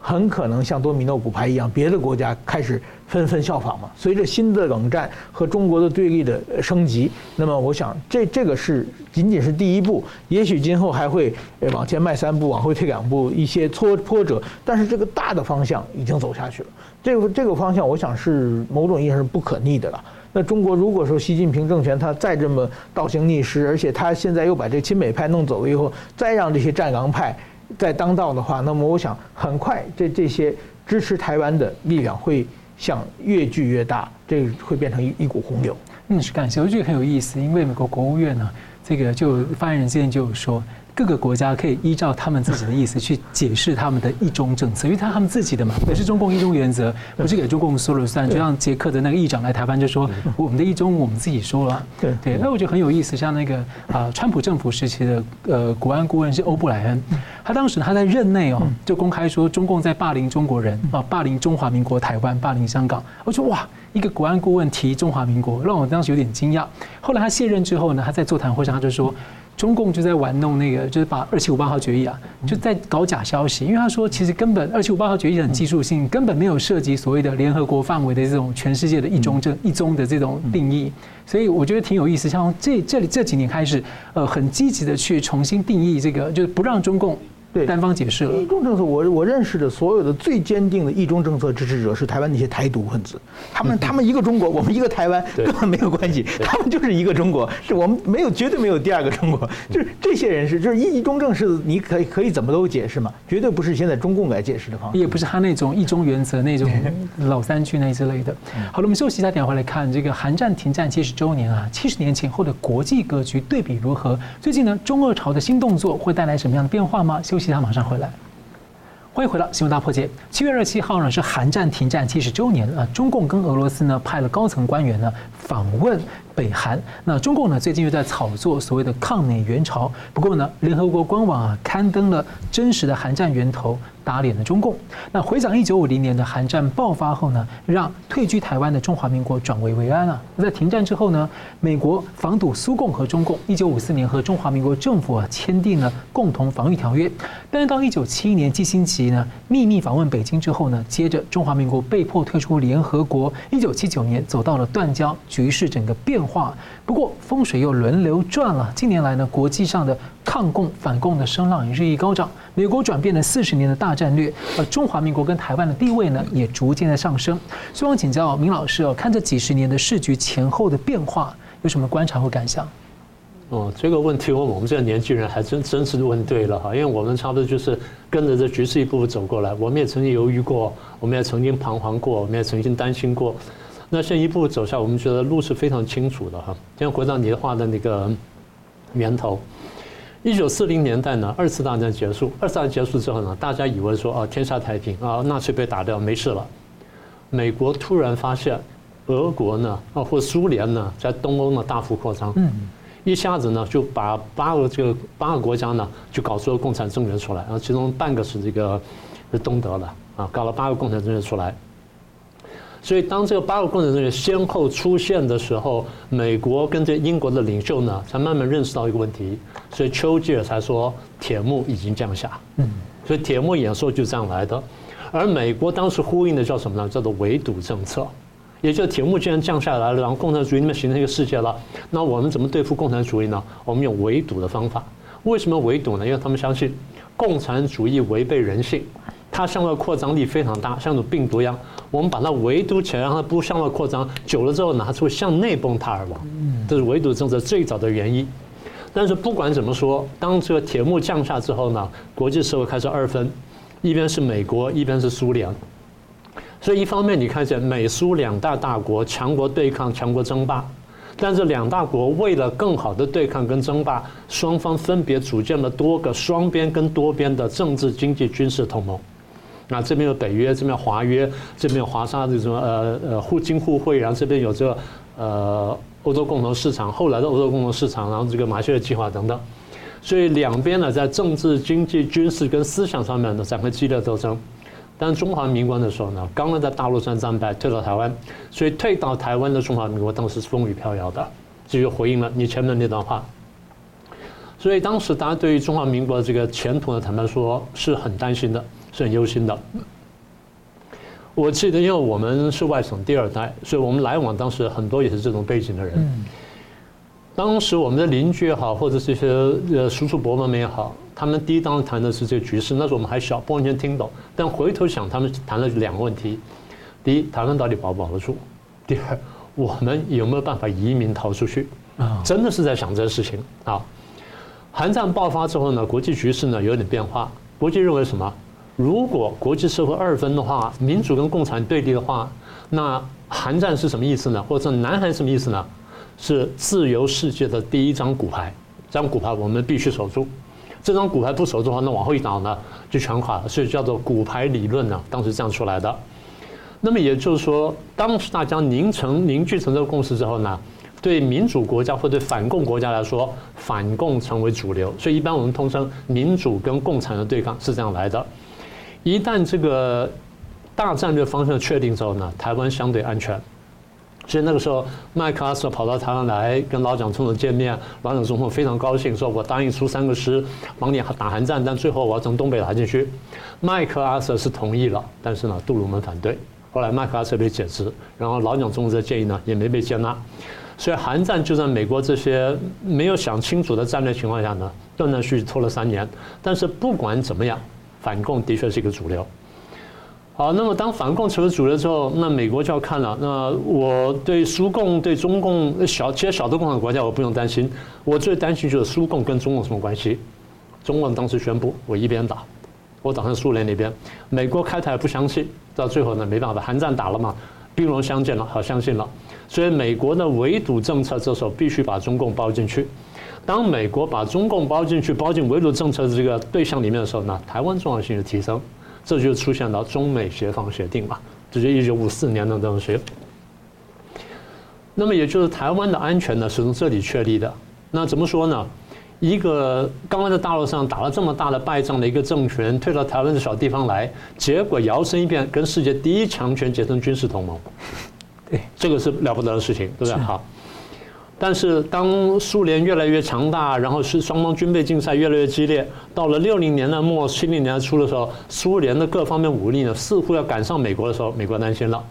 很可能像多米诺骨牌一样，别的国家开始纷纷效仿嘛。随着新的冷战和中国的对立的升级，那么我想这这个是仅仅是第一步，也许今后还会往前迈三步，往后退两步，一些挫波折。但是这个大的方向已经走下去了。这个这个方向，我想是某种意义上是不可逆的了。那中国如果说习近平政权他再这么倒行逆施，而且他现在又把这亲美派弄走了以后，再让这些战狼派再当道的话，那么我想很快这这些支持台湾的力量会像越聚越大，这会变成一一股洪流。嗯，是感谢，我觉得很有意思，因为美国国务院呢，这个就发言人之前就有说。各个国家可以依照他们自己的意思去解释他们的一中政策，因为他他们自己的嘛，也是中共一中原则，不是给中共说了算。就像捷克的那个议长来台湾就说，我们的一中我们自己说了。对对，那我觉得很有意思。像那个啊，川普政府时期的呃国安顾问是欧布莱恩，他当时他在任内哦，就公开说中共在霸凌中国人啊，霸凌中华民国台湾，霸凌香港。我说哇，一个国安顾问提中华民国，让我当时有点惊讶。后来他卸任之后呢，他在座谈会上他就说。中共就在玩弄那个，就是把二七五八号决议啊，就在搞假消息。因为他说，其实根本二七五八号决议很技术性，根本没有涉及所谓的联合国范围的这种全世界的一中政一中的这种定义。所以我觉得挺有意思。像这这里这几年开始，呃，很积极的去重新定义这个，就是不让中共。对，单方解释了。一中政策，我我认识的所有的最坚定的一中政策支持者是台湾那些台独分子，他们他们一个中国，我们一个台湾根本没有关系，他们就是一个中国，是我们没有绝对没有第二个中国，就是这些人是就是一中政是你可以可以怎么都解释嘛，绝对不是现在中共来解释的方式，也不是他那种一中原则那种 <laughs> 老三区那之类的。好了，我们休息一下，等会来看这个韩战停战七十周年啊，七十年前后的国际格局对比如何？最近呢，中俄朝的新动作会带来什么样的变化吗？休息。其他马上回来，欢迎回到新闻大破解。七月二十七号呢是韩战停战七十周年啊，中共跟俄罗斯呢派了高层官员呢访问北韩。那中共呢最近又在炒作所谓的抗美援朝，不过呢联合国官网啊刊登了真实的韩战源头。打脸了中共。那回想一九五零年的韩战爆发后呢，让退居台湾的中华民国转危为安啊。在停战之后呢，美国防堵苏共和中共。一九五四年和中华民国政府啊签订了共同防御条约。但是到一九七一年基辛吉呢秘密访问北京之后呢，接着中华民国被迫退出联合国。一九七九年走到了断交，局势整个变化。不过风水又轮流转了。近年来呢，国际上的抗共反共的声浪也日益高涨。美国转变了四十年的大战略，而中华民国跟台湾的地位呢，也逐渐在上升。希望请教明老师哦，看这几十年的市局前后的变化，有什么观察或感想？哦，这个问题问我们这年轻人还真真是问对了哈，因为我们差不多就是跟着这局势一步步走过来，我们也曾经犹豫过，我们也曾经彷徨过，我们也曾经担心过。那现一步步走下，我们觉得路是非常清楚的哈。先回到你的话的那个源头，一九四零年代呢，二次大战结束，二次大战结束之后呢，大家以为说啊，天下太平啊，纳粹被打掉没事了。美国突然发现，俄国呢啊或苏联呢在东欧呢大幅扩张，嗯，一下子呢就把八个这个八个国家呢就搞出了共产政权出来，然后其中半个是这个是东德的啊，搞了八个共产政权出来。所以，当这个八个共产政权先后出现的时候，美国跟这英国的领袖呢，才慢慢认识到一个问题。所以，丘吉尔才说铁幕已经降下。嗯，所以铁幕演说就这样来的。而美国当时呼应的叫什么呢？叫做围堵政策。也就是铁幕既然降下来了，然后共产主义那边形成一个世界了，那我们怎么对付共产主义呢？我们用围堵的方法。为什么围堵呢？因为他们相信共产主义违背人性。它向外扩张力非常大，像种病毒一样。我们把它围堵起来，让它不向外扩张，久了之后呢，它就会向内崩塌而亡。这是围堵政策最早的原因。但是不管怎么说，当这个铁幕降下之后呢，国际社会开始二分，一边是美国，一边是苏联。所以一方面你看见美苏两大大国强国对抗、强国争霸，但是两大国为了更好的对抗跟争霸，双方分别组建了多个双边跟多边的政治、经济、军事同盟。那这边有北约，这边有华约，这边有华沙这种呃呃互经互惠，然后这边有这个呃欧洲共同市场，后来的欧洲共同市场，然后这个马歇尔计划等等，所以两边呢在政治、经济、军事跟思想上面呢展开激烈斗争。但中华民国的时候呢，刚刚在大陆上战败，退到台湾，所以退到台湾的中华民国当时是风雨飘摇的，这就回应了你前面那段话。所以当时大家对于中华民国这个前途呢，坦白说是很担心的。是很忧心的。我记得，因为我们是外省第二代，所以我们来往当时很多也是这种背景的人。当时我们的邻居也好，或者这些呃叔叔伯伯们也好，他们第一当时谈的是这个局势，那时候我们还小，不完全听懂。但回头想，他们谈了两个问题：第一，台湾到底保不保得住；第二，我们有没有办法移民逃出去？啊，真的是在想这个事情啊。韩战爆发之后呢，国际局势呢有点变化，国际认为什么？如果国际社会二分的话，民主跟共产对立的话，那韩战是什么意思呢？或者南韩什么意思呢？是自由世界的第一张骨牌，这张骨牌我们必须守住。这张骨牌不守住的话，那往后一倒呢，就全垮了。所以叫做骨牌理论呢，当时这样出来的。那么也就是说，当时大家凝成凝聚成这个共识之后呢，对民主国家或对反共国家来说，反共成为主流。所以一般我们通称民主跟共产的对抗是这样来的。一旦这个大战略方向确定之后呢，台湾相对安全。所以那个时候，麦克阿瑟跑到台湾来跟老蒋总统见面，老蒋总统非常高兴，说我答应出三个师帮你打韩战，但最后我要从东北打进去。麦克阿瑟是同意了，但是呢，杜鲁门反对。后来麦克阿瑟被解职，然后老蒋总统的建议呢也没被接纳。所以韩战就在美国这些没有想清楚的战略情况下呢，断断续续拖了三年。但是不管怎么样，反共的确是一个主流。好，那么当反共成为主流之后，那美国就要看了。那我对苏共、对中共小，其实小的共产国家我不用担心。我最担心就是苏共跟中共什么关系？中共当时宣布我一边打，我打算苏联那边。美国开台不相信，到最后呢没办法，韩战打了嘛，兵戎相见了，好相信了。所以美国的围堵政策这时候必须把中共包进去。当美国把中共包进去，包进围堵政策的这个对象里面的时候呢，台湾重要性就提升。这就出现了中美协防协定嘛，这就一九五四年的东西。那么也就是台湾的安全呢，是从这里确立的。那怎么说呢？一个刚刚在大陆上打了这么大的败仗的一个政权，退到台湾的小地方来，结果摇身一变，跟世界第一强权结成军事同盟，对，这个是了不得的事情，对不对？好。但是当苏联越来越强大，然后是双方军备竞赛越来越激烈，到了六零年代末七零年代初的时候，苏联的各方面武力呢似乎要赶上美国的时候，美国担心了，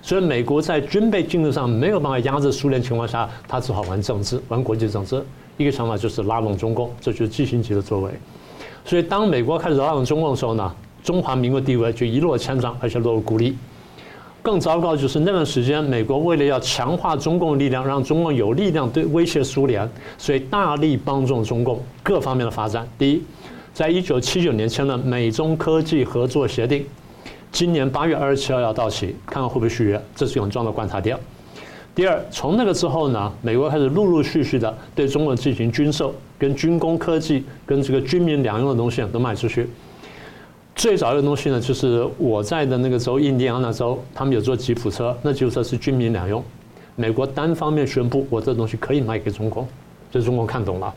所以美国在军备竞争上没有办法压制苏联情况下，他只好玩政治，玩国际政治。一个想法就是拉拢中共，这就是季辛吉的作为。所以当美国开始拉拢中共的时候呢，中华民国地位就一落千丈，而且落入孤立。更糟糕就是那段时间，美国为了要强化中共力量，让中共有力量对威胁苏联，所以大力帮助中共各方面的发展。第一，在一九七九年签了美中科技合作协定，今年八月二十七号要到期，看看会不会续约，这是很重要的观察点。第二，从那个之后呢，美国开始陆陆续续的对中国进行军售、跟军工科技、跟这个军民两用的东西都卖出去。最早的东西呢，就是我在的那个州，印第安纳州，他们有做吉普车，那吉普车是军民两用。美国单方面宣布，我这东西可以卖给中共，这中共看懂了。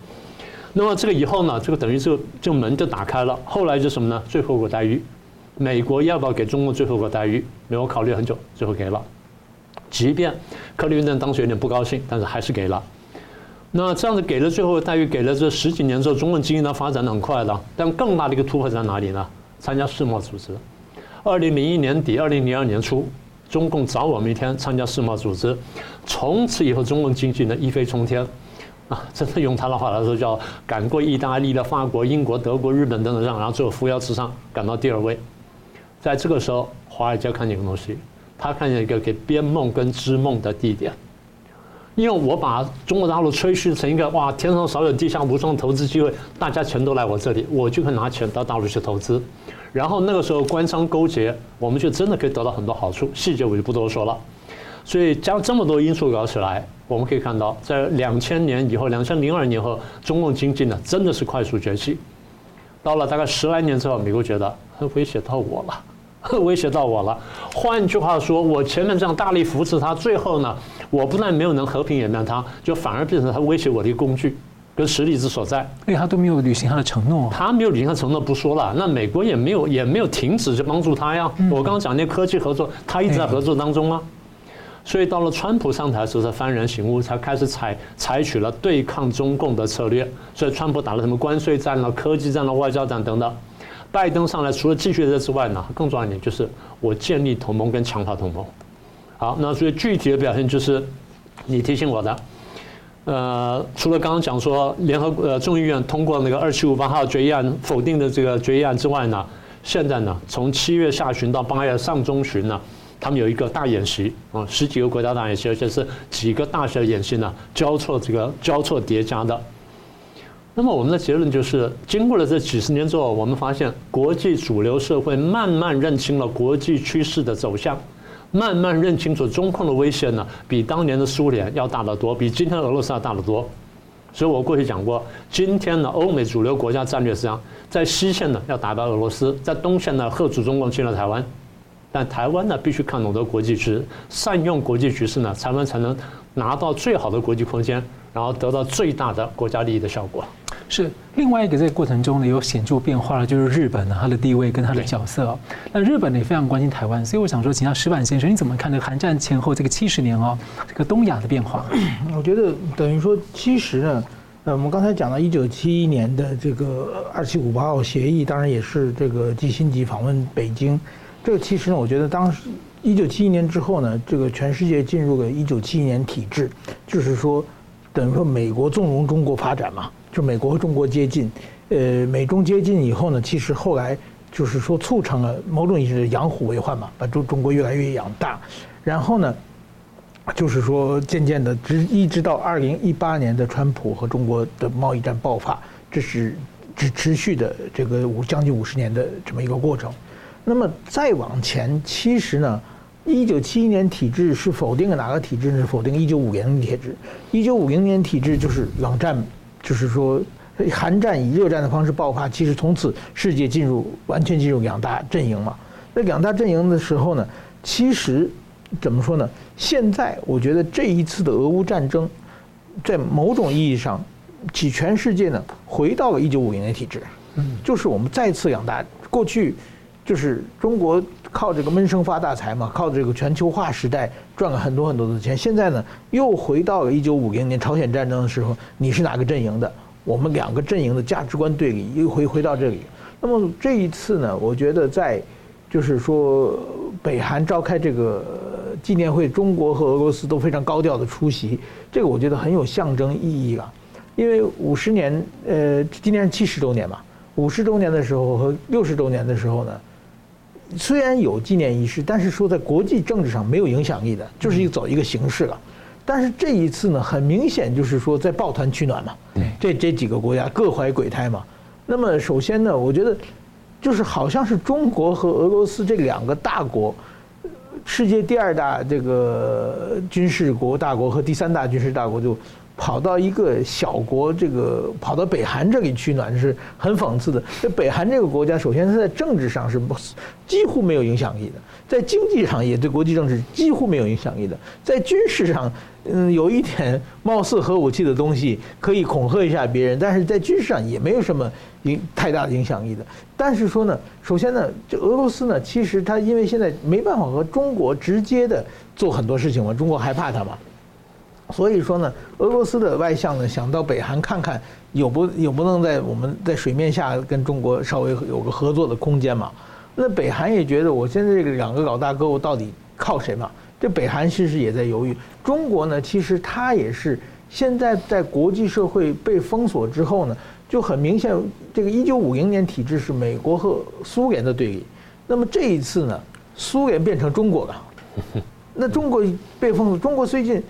那么这个以后呢，这个等于这个这个门就打开了。后来就什么呢？最后一个待遇，美国要不要给中共最后一个待遇？美国考虑很久，最后给了。即便克林顿当时有点不高兴，但是还是给了。那这样子给了最后的待遇，给了这十几年之后，中共经济呢发展的很快的，但更大的一个突破在哪里呢？参加世贸组织，二零零一年底，二零零二年初，中共早我们一天参加世贸组织，从此以后，中共经济呢一飞冲天，啊，真的用他的话来说，叫赶过意大利的、法国、英国、德国、日本等等，然后最后扶摇直上，赶到第二位。在这个时候，华尔街看见一个东西，他看见一个给编梦跟织梦的地点。因为我把中国大陆吹嘘成一个哇，天上少有地下无双的投资机会，大家全都来我这里，我就可以拿钱到大陆去投资。然后那个时候官商勾结，我们就真的可以得到很多好处，细节我就不多说了。所以将这么多因素搞起来，我们可以看到，在两千年以后，两千零二年后，中共经济呢真的是快速崛起。到了大概十来年之后，美国觉得很威胁到我了。<laughs> 威胁到我了。换句话说，我前面这样大力扶持他，最后呢，我不但没有能和平演变他，就反而变成他威胁我的一个工具跟实力之所在。因为他都没有履行他的承诺。他没有履行他承诺不说了，那美国也没有也没有停止去帮助他呀。我刚刚讲那科技合作，他一直在合作当中吗？所以到了川普上台的时候，才幡然醒悟，才开始采采取了对抗中共的策略。所以川普打了什么关税战了、科技战了、外交战等等。拜登上来，除了继续这之外呢，更重要一点就是我建立同盟跟强化同盟。好，那所以具体的表现就是你提醒我的。呃，除了刚刚讲说联合呃众议院通过那个二七五八号决议案否定的这个决议案之外呢，现在呢从七月下旬到八月上中旬呢，他们有一个大演习啊，十几个国家大演习，而且是几个大小演习呢交错这个交错叠加的。那么我们的结论就是，经过了这几十年之后，我们发现国际主流社会慢慢认清了国际趋势的走向，慢慢认清楚中共的威胁呢，比当年的苏联要大得多，比今天的俄罗斯要大得多。所以我过去讲过，今天呢，欧美主流国家战略是这样，在西线呢要打败俄罗斯，在东线呢吓阻中共侵略台湾，但台湾呢必须看懂得国际局势，善用国际局势呢，台湾才能拿到最好的国际空间，然后得到最大的国家利益的效果。是另外一个，这个过程中呢有显著变化的，就是日本呢它的地位跟它的角色。那日本呢也非常关心台湾，所以我想说，请教石板先生，你怎么看这个韩战前后这个七十年哦，这个东亚的变化？<clears throat> 我觉得等于说，其实呢，呃，我们刚才讲到一九七一年的这个二七五八号协议，当然也是这个基辛级访问北京。这个其实呢，我觉得当时一九七一年之后呢，这个全世界进入了一九七一年体制，就是说，等于说美国纵容中国发展嘛。就美国和中国接近，呃，美中接近以后呢，其实后来就是说促成了某种意义的养虎为患嘛，把中中国越来越养大，然后呢，就是说渐渐的直一直到二零一八年的川普和中国的贸易战爆发，这是只持续的这个五将近五十年的这么一个过程。那么再往前，其实呢，一九七一年体制是否定了哪个体制呢？是否定一九五零年体制。一九五零年体制就是冷战。就是说，韩战以热战的方式爆发，其实从此世界进入完全进入两大阵营嘛。那两大阵营的时候呢，其实怎么说呢？现在我觉得这一次的俄乌战争，在某种意义上，使全世界呢回到了一九五零年体制。嗯，就是我们再次两大过去，就是中国靠这个闷声发大财嘛，靠这个全球化时代。赚了很多很多的钱，现在呢又回到了一九五零年朝鲜战争的时候，你是哪个阵营的？我们两个阵营的价值观对立，又回回到这里。那么这一次呢，我觉得在就是说北韩召开这个纪念会，中国和俄罗斯都非常高调的出席，这个我觉得很有象征意义了。因为五十年，呃，今年是七十周年嘛，五十周年的时候和六十周年的时候呢。虽然有纪念仪式，但是说在国际政治上没有影响力的，就是一个走一个形式了。但是这一次呢，很明显就是说在抱团取暖嘛。这这几个国家各怀鬼胎嘛。那么首先呢，我觉得就是好像是中国和俄罗斯这两个大国，世界第二大这个军事国大国和第三大军事大国就。跑到一个小国，这个跑到北韩这里取暖是很讽刺的。这北韩这个国家，首先是在政治上是几乎没有影响力的，在经济上也对国际政治几乎没有影响力的，在军事上，嗯，有一点貌似核武器的东西可以恐吓一下别人，但是在军事上也没有什么影太大的影响力的。但是说呢，首先呢，这俄罗斯呢，其实它因为现在没办法和中国直接的做很多事情嘛，中国害怕它嘛。所以说呢，俄罗斯的外相呢想到北韩看看有不有不能在我们在水面下跟中国稍微有个合作的空间嘛？那北韩也觉得我现在这个两个老大哥我到底靠谁嘛？这北韩其实也在犹豫。中国呢，其实它也是现在在国际社会被封锁之后呢，就很明显，这个一九五零年体制是美国和苏联的对立。那么这一次呢，苏联变成中国了，那中国被封锁，中国最近。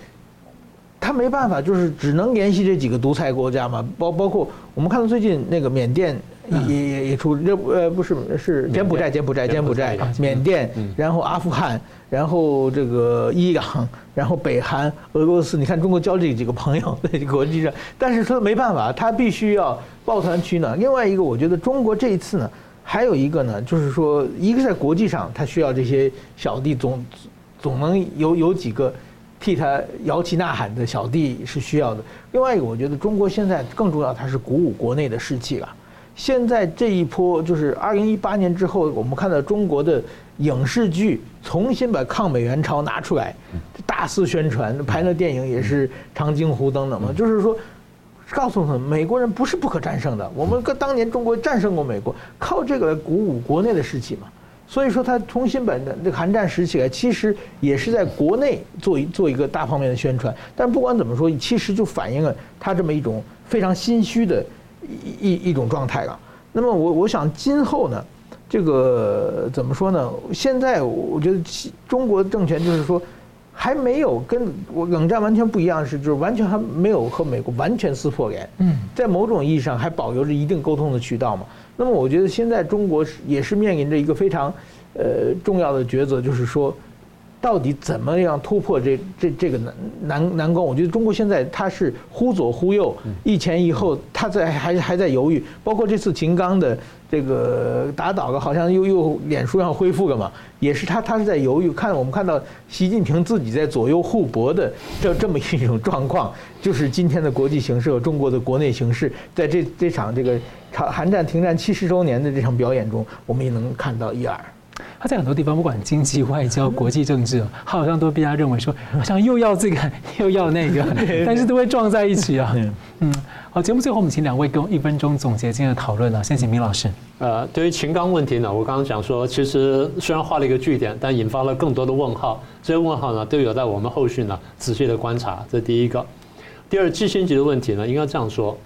他没办法，就是只能联系这几个独裁国家嘛，包包括我们看到最近那个缅甸也也也出，这呃不是是柬埔寨柬埔寨柬埔寨缅甸，然后阿富汗，然后这个伊朗，然后北韩、俄罗斯，你看中国交这几个朋友在国际上，但是说没办法，他必须要抱团取暖。另外一个，我觉得中国这一次呢，还有一个呢，就是说一个在国际上，他需要这些小弟总总能有有几个。替他摇旗呐喊的小弟是需要的。另外一个，我觉得中国现在更重要，它是鼓舞国内的士气了。现在这一波就是二零一八年之后，我们看到中国的影视剧重新把抗美援朝拿出来，大肆宣传，拍那电影也是长津湖等等嘛。就是说，告诉他们美国人不是不可战胜的。我们跟当年中国战胜过美国，靠这个来鼓舞国内的士气嘛。所以说，他重新把那个韩战时起来，其实也是在国内做一做一个大方面的宣传。但不管怎么说，其实就反映了他这么一种非常心虚的一一一种状态了。那么我我想今后呢，这个怎么说呢？现在我觉得中国的政权就是说还没有跟我冷战完全不一样，是就是完全还没有和美国完全撕破脸。嗯，在某种意义上还保留着一定沟通的渠道嘛。那么我觉得现在中国是也是面临着一个非常，呃重要的抉择，就是说，到底怎么样突破这这这个难难难关？我觉得中国现在它是忽左忽右，一前一后，它在还还在犹豫。包括这次秦刚的这个打倒了，好像又又脸书上恢复了嘛，也是他他是在犹豫。看我们看到习近平自己在左右互搏的这这么一种状况，就是今天的国际形势和中国的国内形势，在这这场这个朝韩战停战七十周年的这场表演中，我们也能看到一二。他在很多地方，不管经济、外交、国际政治，他好像都被他认为说，好像又要这个，<laughs> 又要那个，<laughs> 但是都会撞在一起啊。<laughs> 嗯，好，节目最后我们请两位给我一分钟总结今天的讨论啊。先请明老师。呃，对于秦刚问题呢，我刚刚讲说，其实虽然画了一个句点，但引发了更多的问号。这些问号呢，都有待我们后续呢仔细的观察。这第一个。第二，基辛级的问题呢，应该这样说：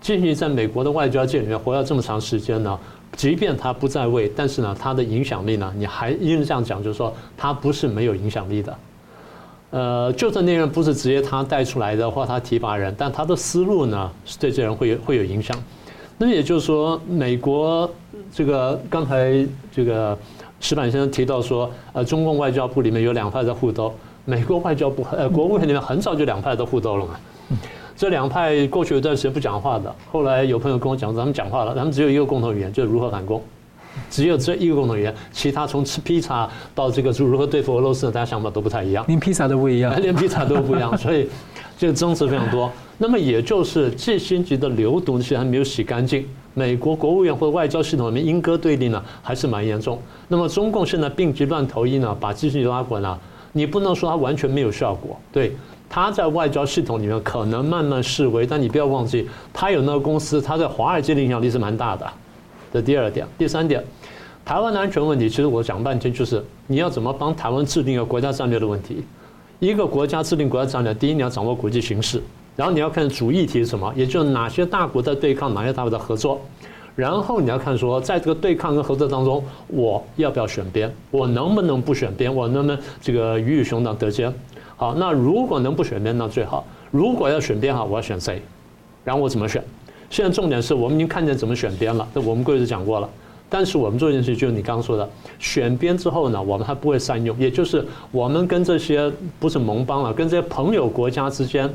基辛吉在美国的外交界里面活了这么长时间呢。即便他不在位，但是呢，他的影响力呢，你还因为这样讲，就是说他不是没有影响力的。呃，就算那人不是直接他带出来的或他提拔人，但他的思路呢，是对这人会有会有影响。那也就是说，美国这个刚才这个石板先生提到说，呃，中共外交部里面有两派在互斗，美国外交部呃国务院里面很早就两派在互斗了嘛。这两派过去有一段时间不讲话的，后来有朋友跟我讲，咱们讲话了，咱们只有一个共同语言，就是如何反攻，只有这一个共同语言，其他从吃披萨到这个如何对付俄罗斯，大家想法都不太一样，连披萨都不一样，<laughs> 连披萨都不一样，<laughs> 所以这个争执非常多。那么也就是季辛吉的流毒其实还没有洗干净，美国国务院或者外交系统里面鹰鸽对立呢还是蛮严重。那么中共现在病急乱投医呢，把季辛吉拉过来，你不能说它完全没有效果，对。他在外交系统里面可能慢慢示威，但你不要忘记，他有那个公司，他在华尔街的影响力是蛮大的。这第二点，第三点，台湾的安全问题，其实我讲半天就是你要怎么帮台湾制定一个国家战略的问题。一个国家制定国家战略，第一你要掌握国际形势，然后你要看主议题是什么，也就是哪些大国在对抗，哪些大国在合作，然后你要看说，在这个对抗跟合作当中，我要不要选边，我能不能不选边，我能不能这个鱼与熊掌得兼。好，那如果能不选边，那最好。如果要选边哈，我要选谁？然后我怎么选？现在重点是我们已经看见怎么选边了，这我们过去讲过了。但是我们做一件事，就是你刚刚说的，选边之后呢，我们还不会善用，也就是我们跟这些不是盟邦了，跟这些朋友国家之间。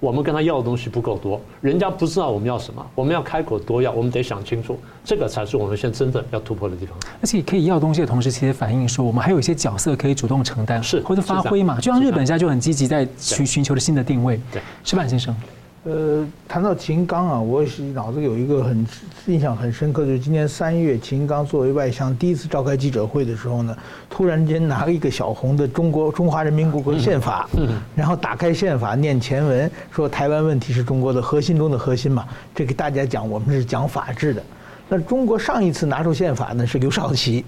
我们跟他要的东西不够多，人家不知道我们要什么，我们要开口多要，我们得想清楚，这个才是我们现在真正要突破的地方。而且可以要东西的同时，其实反映说我们还有一些角色可以主动承担，是或者发挥嘛。就像日本现在就很积极在寻寻求的新的定位。对，石板先生。呃，谈到秦刚啊，我是脑子有一个很印象很深刻，就是今年三月，秦刚作为外相第一次召开记者会的时候呢，突然间拿了一个小红的中国中华人民共和国宪法，然后打开宪法念前文，说台湾问题是中国的核心中的核心嘛，这给大家讲我们是讲法治的。那中国上一次拿出宪法呢是刘少奇，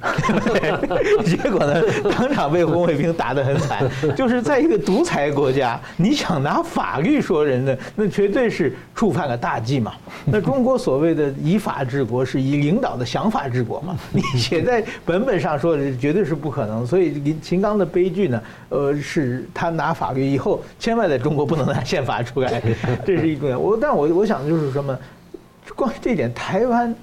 <laughs> 结果呢当场被红卫兵打得很惨。就是在一个独裁国家，你想拿法律说人呢，那绝对是触犯了大忌嘛。那中国所谓的以法治国，是以领导的想法治国嘛？<laughs> 你写在本本上说的绝对是不可能。所以秦刚的悲剧呢，呃，是他拿法律以后，千万在中国不能拿宪法出来，这是一重要。我但我我想的就是什么，光这点台湾。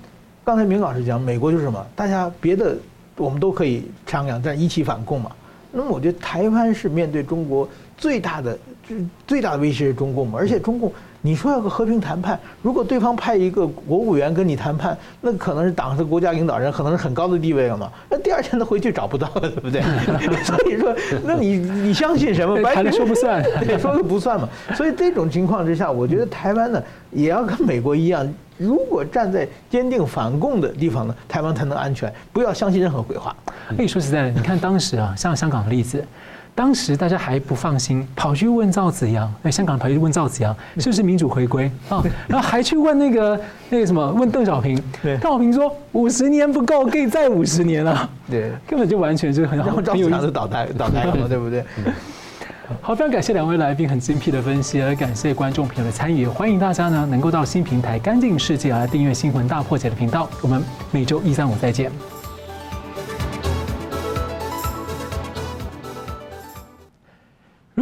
刚才明老师讲，美国就是什么？大家别的我们都可以商量，但一起反共嘛。那么我觉得台湾是面对中国最大的、最最大的威胁是中共嘛。而且中共，你说要个和平谈判，如果对方派一个国务员跟你谈判，那可能是党是国家领导人，可能是很高的地位了嘛。那第二天他回去找不到了，对不对？<laughs> 所以说，那你你相信什么？白人说不算，<laughs> 对，说的不算嘛。所以这种情况之下，我觉得台湾呢也要跟美国一样。如果站在坚定反共的地方呢，台湾才能安全。不要相信任何鬼话。哎，说实在的，你看当时啊，像香港的例子，当时大家还不放心，跑去问赵紫阳，哎，香港跑去问赵紫阳是不是民主回归啊？然后还去问那个那个什么，问邓小平。邓小平说五十年不够，可以再五十年啊。对，根本就完全是很好。赵紫阳是倒台倒台了嘛，对不对？好，非常感谢两位来宾很精辟的分析，也感谢观众朋友的参与。欢迎大家呢能够到新平台“干净世界”来订阅《新闻大破解》的频道。我们每周一、三、五再见。